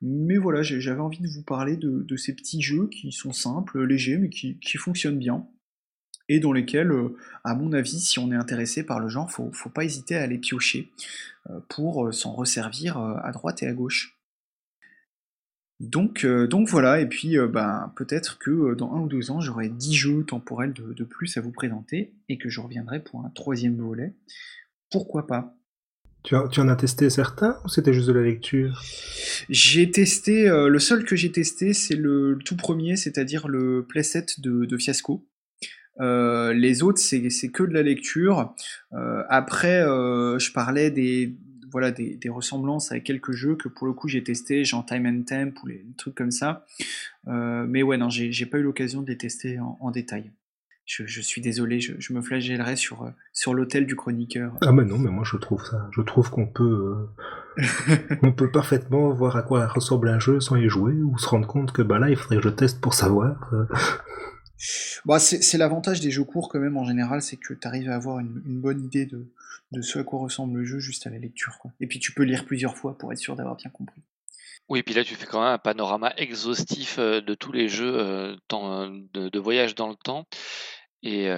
A: mais voilà, j'avais envie de vous parler de, de, ces petits jeux qui sont simples, légers, mais qui, qui fonctionnent bien, et dans lesquels, à mon avis, si on est intéressé par le genre, faut, faut pas hésiter à aller piocher pour s'en resservir à droite et à gauche. Donc, euh, donc voilà, et puis euh, ben, peut-être que euh, dans un ou deux ans, j'aurai 10 jeux temporels de, plus à vous présenter et que je reviendrai pour un troisième volet. Pourquoi pas?
C: Tu, tu, en as testé certains ou c'était juste de la lecture?
A: J'ai testé, le seul que j'ai testé, c'est le, tout premier, c'est-à-dire le playset de, de Fiasco. les autres, c'est que de la lecture. après, je parlais des, voilà, des, ressemblances avec quelques jeux que pour le coup j'ai testé, genre Time and Temp ou les trucs comme ça. Euh, mais ouais, non, j'ai pas eu l'occasion de les tester en, détail. Je, suis désolé, je, me flagellerai sur, euh, sur l'hôtel du chroniqueur.
C: Ah mais non, mais moi je trouve ça. Je trouve qu'on peut, euh, [laughs] on peut parfaitement voir à quoi ressemble un jeu sans y jouer ou se rendre compte que bah là il faudrait que je teste pour savoir.
A: Bah, c'est l'avantage des jeux courts quand même en général, c'est que tu arrives à avoir une, bonne idée de, de, ce à quoi ressemble le jeu juste à la lecture. Et puis tu peux lire plusieurs fois pour être sûr d'avoir bien compris.
B: Oui, et puis là tu fais quand même un panorama exhaustif euh, de tous les jeux euh, de, de, voyage dans le temps. Et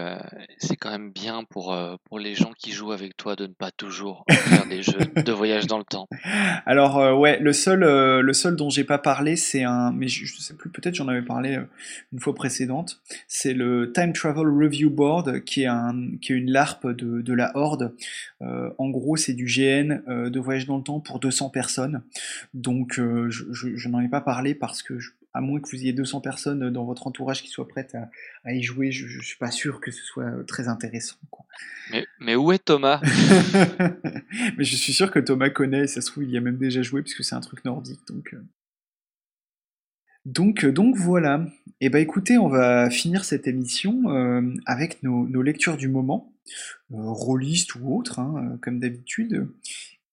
B: c'est quand même bien pour, pour les gens qui jouent avec toi de ne pas toujours [laughs] faire des jeux de voyage dans le temps.
A: Alors ouais, le seul, le seul dont j'ai pas parlé, c'est un, mais je, sais plus, peut-être j'en avais parlé une fois précédente. C'est le Time Travel Review Board, qui est un, qui est une LARP de, de la Horde. en gros, c'est du GN de voyage dans le temps pour 200 personnes. Donc je, je, n'en ai pas parlé parce que je, à moins que vous ayez 200 personnes dans votre entourage qui soient prêtes à, y jouer, je, ne suis pas sûr que ce soit euh, très intéressant.
B: Mais, où est Thomas? [laughs]
A: Mais je suis sûr que Thomas connaît, ça se trouve, il y a même déjà joué, puisque c'est un truc nordique. Donc, euh. donc, euh, donc voilà. Et eh ben écoutez, on va finir cette émission avec nos, lectures du moment, rôlistes ou autres, hein, comme d'habitude.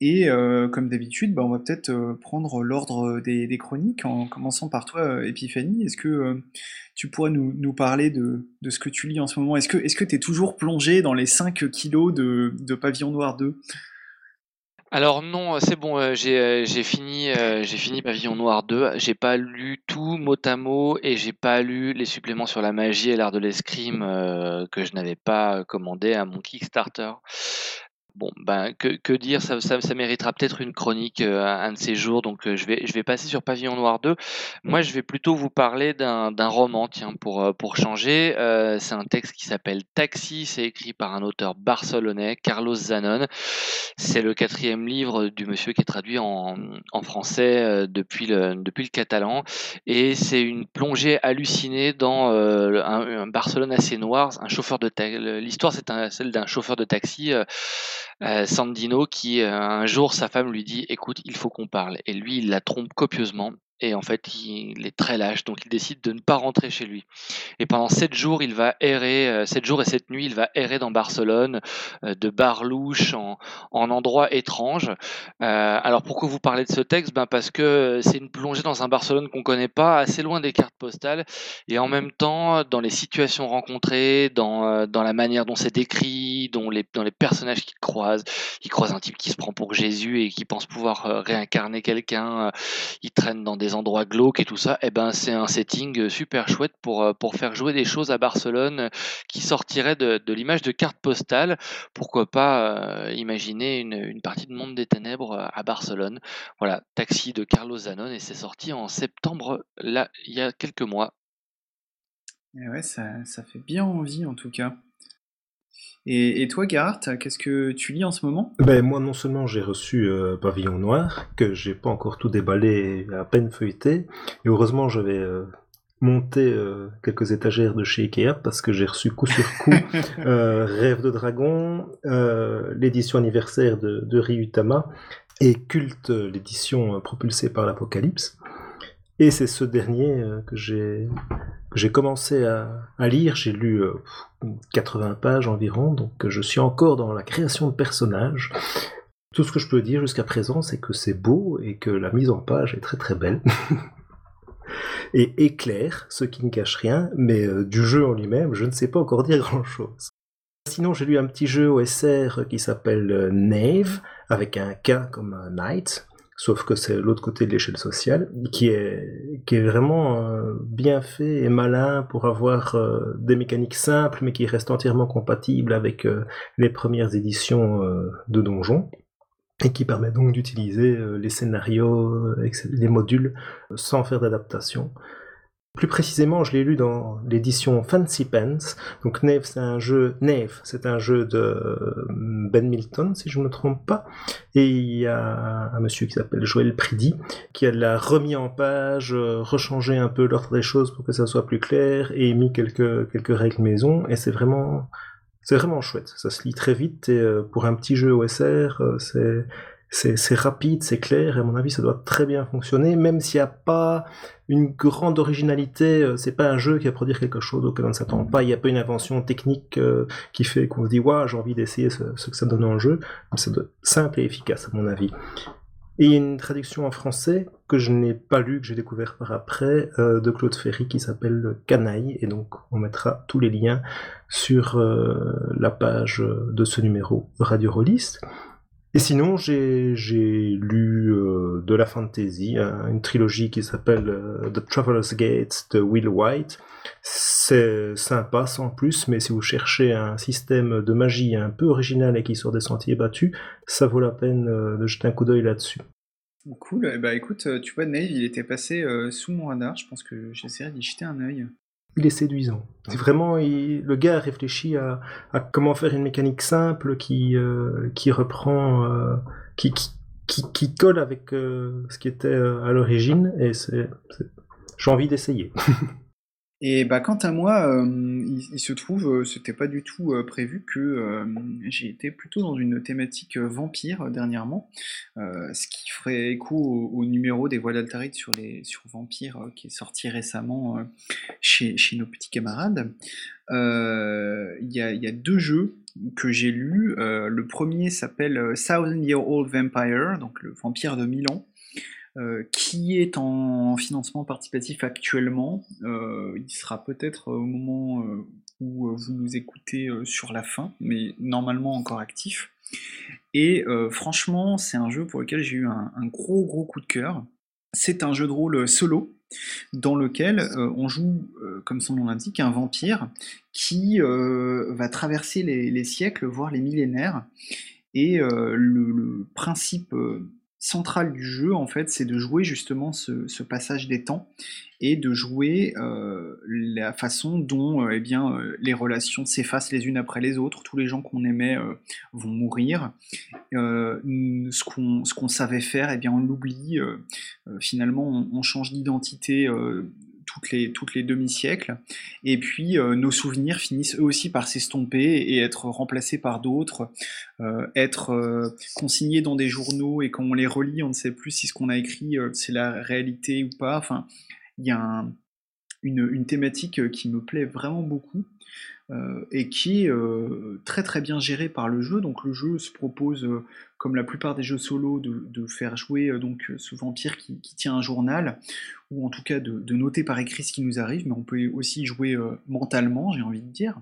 A: Et euh, comme d'habitude, bah, on va peut-être euh, prendre l'ordre des, chroniques en commençant par toi, Epiphanie. Est-ce que euh, tu pourrais nous, parler de, ce que tu lis en ce moment? Est-ce que tu es toujours plongé dans les 5 kilos de, de Pavillon Noir 2
B: alors non, c'est bon, j'ai fini, j'ai fini Pavillon Noir 2. J'ai pas lu tout mot à mot et j'ai pas lu les suppléments sur la magie et l'art de l'escrime que je n'avais pas commandé à mon Kickstarter. Bon, ben, que, dire, ça, méritera peut-être une chronique euh, un de ces jours, donc euh, je, vais, je vais passer sur Pavillon Noir 2. Moi, je vais plutôt vous parler d'un roman, tiens, pour, euh, pour changer. c'est un texte qui s'appelle Taxi, c'est écrit par un auteur barcelonais, Carlos Zanon. C'est le quatrième livre du monsieur qui est traduit en, en français depuis, le, depuis le catalan, et c'est une plongée hallucinée dans un, Barcelone assez noir, un chauffeur de L'histoire, c'est celle d'un chauffeur de taxi euh, Sandino qui euh, un jour sa femme lui dit écoute il faut qu'on parle. Et lui il la trompe copieusement et en fait, il est très lâche, donc il décide de ne pas rentrer chez lui. Et pendant sept jours, il va errer, euh, sept jours et sept nuits, il va errer dans Barcelone, euh, de bar louche en, en endroits étranges. Euh, alors pourquoi vous parlez de ce texte? Ben Parce que c'est une plongée dans un Barcelone qu'on connaît pas, assez loin des cartes postales, et en même temps, dans les situations rencontrées, dans, dans la manière dont c'est décrit, dans les, dans les personnages qu'il croise. Il croise un type qui se prend pour Jésus et qui pense pouvoir réincarner quelqu'un. Il traîne dans des endroits glauques et tout ça, et eh ben c'est un setting super chouette pour, euh, pour faire jouer des choses à Barcelone qui sortiraient de, l'image de carte postale. Pourquoi pas euh, imaginer une, partie de Monde des Ténèbres à Barcelone. Voilà, Taxi de Carlos Zanon et c'est sorti en septembre, là, il y a quelques mois.
A: Et eh ouais, ça, ça fait bien envie en tout cas. Et, toi, Gart, qu'est-ce que tu lis en ce moment?
C: Ben, Moi, non seulement j'ai reçu euh, Pavillon Noir, que j'ai pas encore tout déballé, à peine feuilleté, et heureusement, j'avais euh, monté euh, quelques étagères de chez Ikea, parce que j'ai reçu coup sur coup [laughs] Rêve de Dragon, l'édition anniversaire de, de Ryutama, et Culte, l'édition propulsée par l'Apocalypse. Et c'est ce dernier que j'ai j'ai commencé à, lire, j'ai lu 80 euh, pages environ, donc je suis encore dans la création de personnages. Tout ce que je peux dire jusqu'à présent, c'est que c'est beau et que la mise en page est très très belle. [laughs] et éclair, ce qui ne cache rien, mais euh, du jeu en lui-même, je ne sais pas encore dire [laughs] grand-chose. Sinon, j'ai lu un petit jeu OSR qui s'appelle euh, Nave, avec un K comme Knight, sauf que c'est l'autre côté de l'échelle sociale, qui est, qui est vraiment euh, bien fait et malin pour avoir euh, des mécaniques simples, mais qui restent entièrement compatibles avec euh, les premières éditions de Donjon, et qui permet donc d'utiliser les scénarios, les modules, sans faire d'adaptation. Plus précisément, je l'ai lu dans l'édition Fancy Pants. Donc Nave, c'est un jeu Nave, c'est un jeu de euh, Ben Milton, si je ne me trompe pas. Et il y a un monsieur qui s'appelle Joël Pridi qui a l'a remis en page, euh, rechangé un peu l'ordre des choses pour que ça soit plus clair et mis quelques quelques règles maison. Et c'est vraiment c'est vraiment chouette. Ça se lit très vite et euh, pour un petit jeu OSR, c'est c'est rapide, c'est clair, et à mon avis, ça doit très bien fonctionner, même s'il n'y a pas une grande originalité, euh, c'est pas un jeu qui va produire quelque chose auquel on ne s'attend pas, il n'y a pas une invention technique euh, qui fait qu'on se dit, j'ai envie d'essayer ce, que ça donne en jeu, c'est simple et efficace, à mon avis. Et il y a une traduction en français que je n'ai pas lu, que j'ai découvert par après, euh, de Claude Ferry qui s'appelle Canaille, et donc on mettra tous les liens sur la page de ce numéro Radio Rollist. Et sinon, j'ai lu euh, de la fantasy, hein, une trilogie qui s'appelle euh, The Traveler's Gate de Will White. C'est sympa sans plus, mais si vous cherchez un système de magie un peu original et qui sort des sentiers battus, ça vaut la peine euh, de jeter un coup d'œil là-dessus.
A: Cool, bah écoute, tu vois, Nave, il était passé sous mon radar, je pense que j'essaierai d'y jeter un œil
C: il est séduisant. C'est vraiment, le gars a réfléchi à, comment faire une mécanique simple qui, euh, qui reprend, euh, qui, qui, qui, colle avec euh, ce qui était à l'origine, et c'est, j'ai envie d'essayer. [laughs]
A: Et bah, quant à moi, euh, il, se trouve, euh, c'était pas du tout euh, prévu que j'ai été plutôt dans une thématique vampire dernièrement, ce qui ferait écho au, numéro des Voiles d'Altaride sur les sur Vampire qui est sorti récemment chez, chez nos petits camarades. Il y, a, y, a, deux jeux que j'ai lus. le premier s'appelle Thousand Year Old Vampire, donc le vampire de Milan. Euh, qui est en financement participatif actuellement. Euh, il sera peut-être au moment euh, où vous nous écoutez sur la fin, mais normalement encore actif. Et franchement, c'est un jeu pour lequel j'ai eu un, gros gros coup de cœur. C'est un jeu de rôle solo dans lequel on joue, comme son nom l'indique, un vampire qui va traverser les, siècles, voire les millénaires. Et le, principe centrale du jeu, en fait, c'est de jouer justement ce, passage des temps et de jouer euh, la façon dont euh, eh euh, les relations s'effacent les unes après les autres. Tous les gens qu'on aimait vont mourir. ce qu'on savait faire, eh on l'oublie. finalement, on, change d'identité toutes les, toutes les demi-siècles. Et puis nos souvenirs finissent eux aussi par s'estomper et être remplacés par d'autres, être consignés dans des journaux et quand on les relit, on ne sait plus si ce qu'on a écrit c'est la réalité ou pas. Enfin, il y a une, une, thématique qui me plaît vraiment beaucoup. Euh, et qui est euh, très très bien géré par le jeu. Donc le jeu se propose, euh, comme la plupart des jeux solo, de, faire jouer donc ce vampire qui, tient un journal, ou en tout cas de, noter par écrit ce qui nous arrive, mais on peut aussi jouer mentalement, j'ai envie de dire.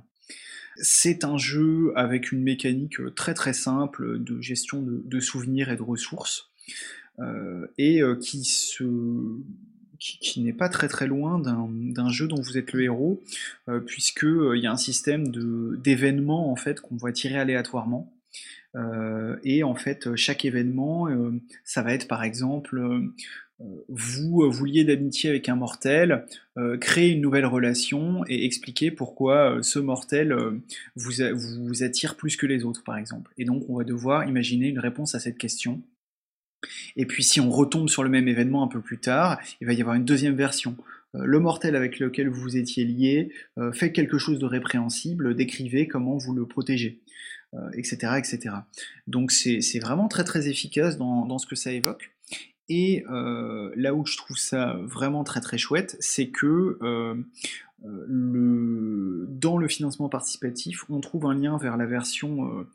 A: C'est un jeu avec une mécanique très très simple de gestion de, souvenirs et de ressources, et qui se qui, n'est pas très très loin d'un jeu dont vous êtes le héros, euh, puisque euh, il y a un système d'événements en fait qu'on va tirer aléatoirement. Euh, et en fait, chaque événement, ça va être par exemple, vous vous liez d'amitié avec un mortel, créer une nouvelle relation et expliquer pourquoi ce mortel vous, vous attire plus que les autres, par exemple. Et donc, on va devoir imaginer une réponse à cette question. Et puis si on retombe sur le même événement un peu plus tard, il va y avoir une deuxième version. Euh, le mortel avec lequel vous étiez lié euh, fait quelque chose de répréhensible, décrivez comment vous le protégez, etc., euh, etc. Donc c'est vraiment très très efficace dans, ce que ça évoque. Et là où je trouve ça vraiment très très chouette, c'est que dans le financement participatif, on trouve un lien vers la version. Euh,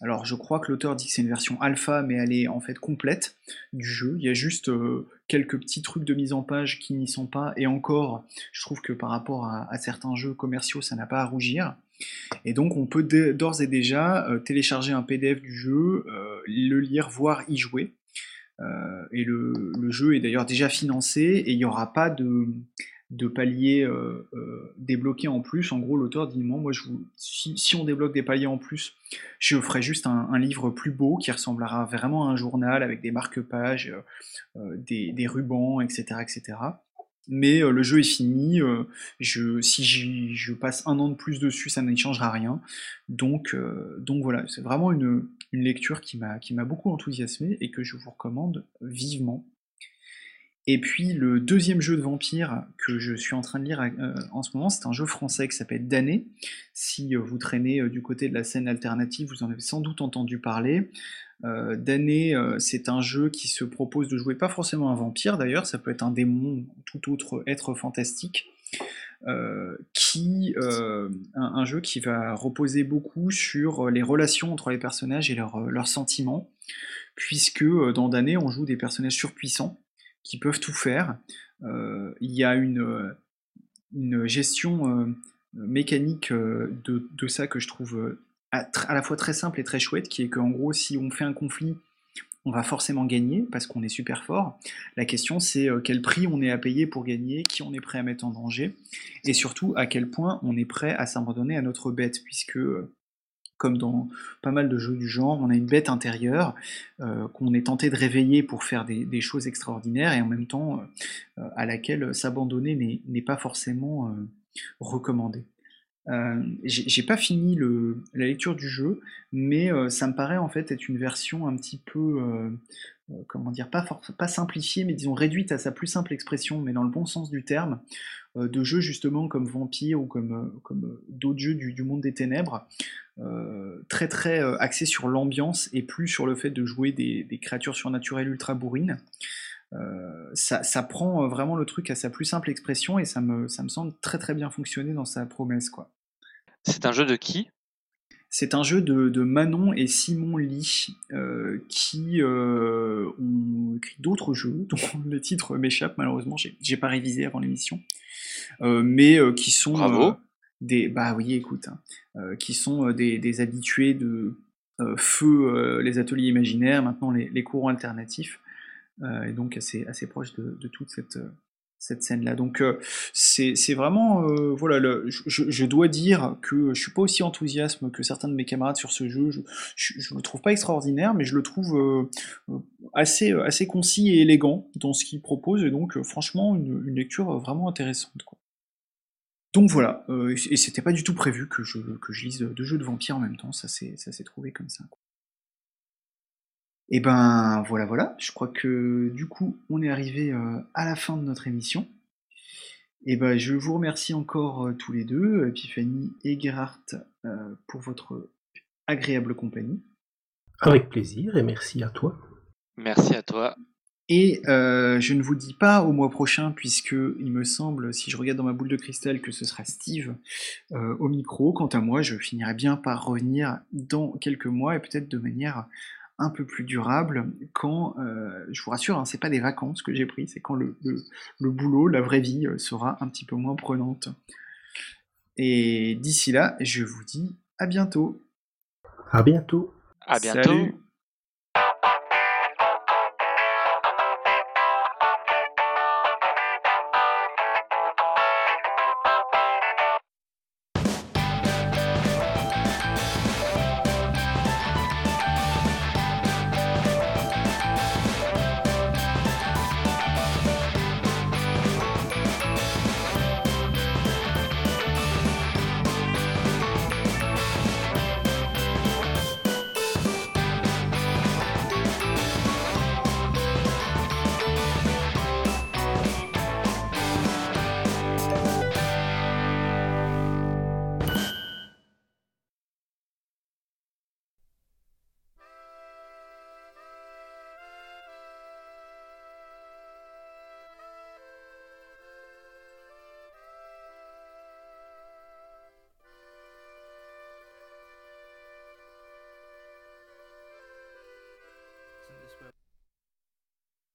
A: alors, je crois que l'auteur dit que c'est une version alpha, mais elle est en fait complète du jeu. Il y a juste euh, quelques petits trucs de mise en page qui n'y sont pas, et encore, je trouve que par rapport à, certains jeux commerciaux, ça n'a pas à rougir. Et donc, on peut d'ores et déjà euh, télécharger un PDF du jeu, le lire, voire y jouer. et le, jeu est d'ailleurs déjà financé, et il n'y aura pas de de paliers euh, euh, débloqués en plus. En gros, l'auteur dit moi, si, on débloque des paliers en plus, je ferai juste un, livre plus beau qui ressemblera vraiment à un journal avec des marque-pages, euh, des, rubans, etc., etc. Mais le jeu est fini. si je passe un an de plus dessus, ça ne changera rien. Donc, donc voilà, c'est vraiment une, une lecture qui m'a beaucoup enthousiasmé et que je vous recommande vivement. Et puis le deuxième jeu de vampire que je suis en train de lire euh, en ce moment, c'est un jeu français qui s'appelle Damné. Si euh, vous traînez euh, du côté de la scène alternative, vous en avez sans doute entendu parler. Euh, c'est un jeu qui se propose de jouer pas forcément un vampire d'ailleurs, ça peut être un démon, tout autre être fantastique. qui un, jeu qui va reposer beaucoup sur les relations entre les personnages et leurs sentiments, puisque dans Damné on joue des personnages surpuissants qui peuvent tout faire. Euh, il y a une, une gestion euh, mécanique euh, de, de, ça que je trouve à, la fois très simple et très chouette, qui est qu'en gros, si on fait un conflit, on va forcément gagner parce qu'on est super fort. La question c'est quel prix on est à payer pour gagner, qui on est prêt à mettre en danger, et surtout à quel point on est prêt à s'abandonner à notre bête, puisque comme dans pas mal de jeux du genre, on a une bête intérieure euh, qu'on est tenté de réveiller pour faire des, choses extraordinaires et en même temps euh, à laquelle s'abandonner n'est pas forcément euh, recommandé. J'ai pas fini la lecture du jeu, mais ça me paraît en fait être une version un petit peu, comment dire, pas, pas simplifiée, mais disons réduite à sa plus simple expression, mais dans le bon sens du terme, de jeux justement comme Vampire ou comme, comme d'autres jeux du, monde des ténèbres, euh, très très euh, axé sur l'ambiance et plus sur le fait de jouer des, créatures surnaturelles ultra bourrines. Euh, ça, prend vraiment le truc à sa plus simple expression et ça me, ça me semble très très bien fonctionner dans sa promesse. quoi.
B: C'est un jeu de qui?
A: C'est un jeu de, Manon et Simon Lee qui ont écrit d'autres jeux dont [laughs] les titres m'échappent malheureusement, j'ai pas révisé avant l'émission, mais qui sont
B: Bravo
A: des bah oui écoute hein, euh, qui sont euh, des, habitués de euh, feu les ateliers imaginaires maintenant les, courants alternatifs et donc assez assez proche de, toute cette scène là donc c'est vraiment voilà je, dois dire que je suis pas aussi enthousiaste que certains de mes camarades sur ce jeu je, je, le trouve pas extraordinaire mais je le trouve assez concis et élégant dans ce qu'il propose et donc franchement une, lecture vraiment intéressante. Donc voilà, euh, et c'était pas du tout prévu que je, que je lise deux jeux de vampires en même temps, ça s'est trouvé comme ça. Et ben voilà, voilà, je crois que du coup on est arrivé euh, à la fin de notre émission. Et ben, je vous remercie encore tous les deux, Epiphanie et Gerhardt, pour votre agréable compagnie.
C: Avec plaisir et merci à toi.
B: Merci à toi.
A: Et euh, je ne vous dis pas au mois prochain, puisque il me semble, si je regarde dans ma boule de cristal, que ce sera Steve euh, au micro. Quant à moi, je finirai bien par revenir dans quelques mois et peut-être de manière un peu plus durable quand, euh, je vous rassure, hein, c'est pas des vacances que j'ai pris, c'est quand le, le, boulot, la vraie vie sera un petit peu moins prenante. Et d'ici là, je vous dis à bientôt.
C: À bientôt.
B: À bientôt.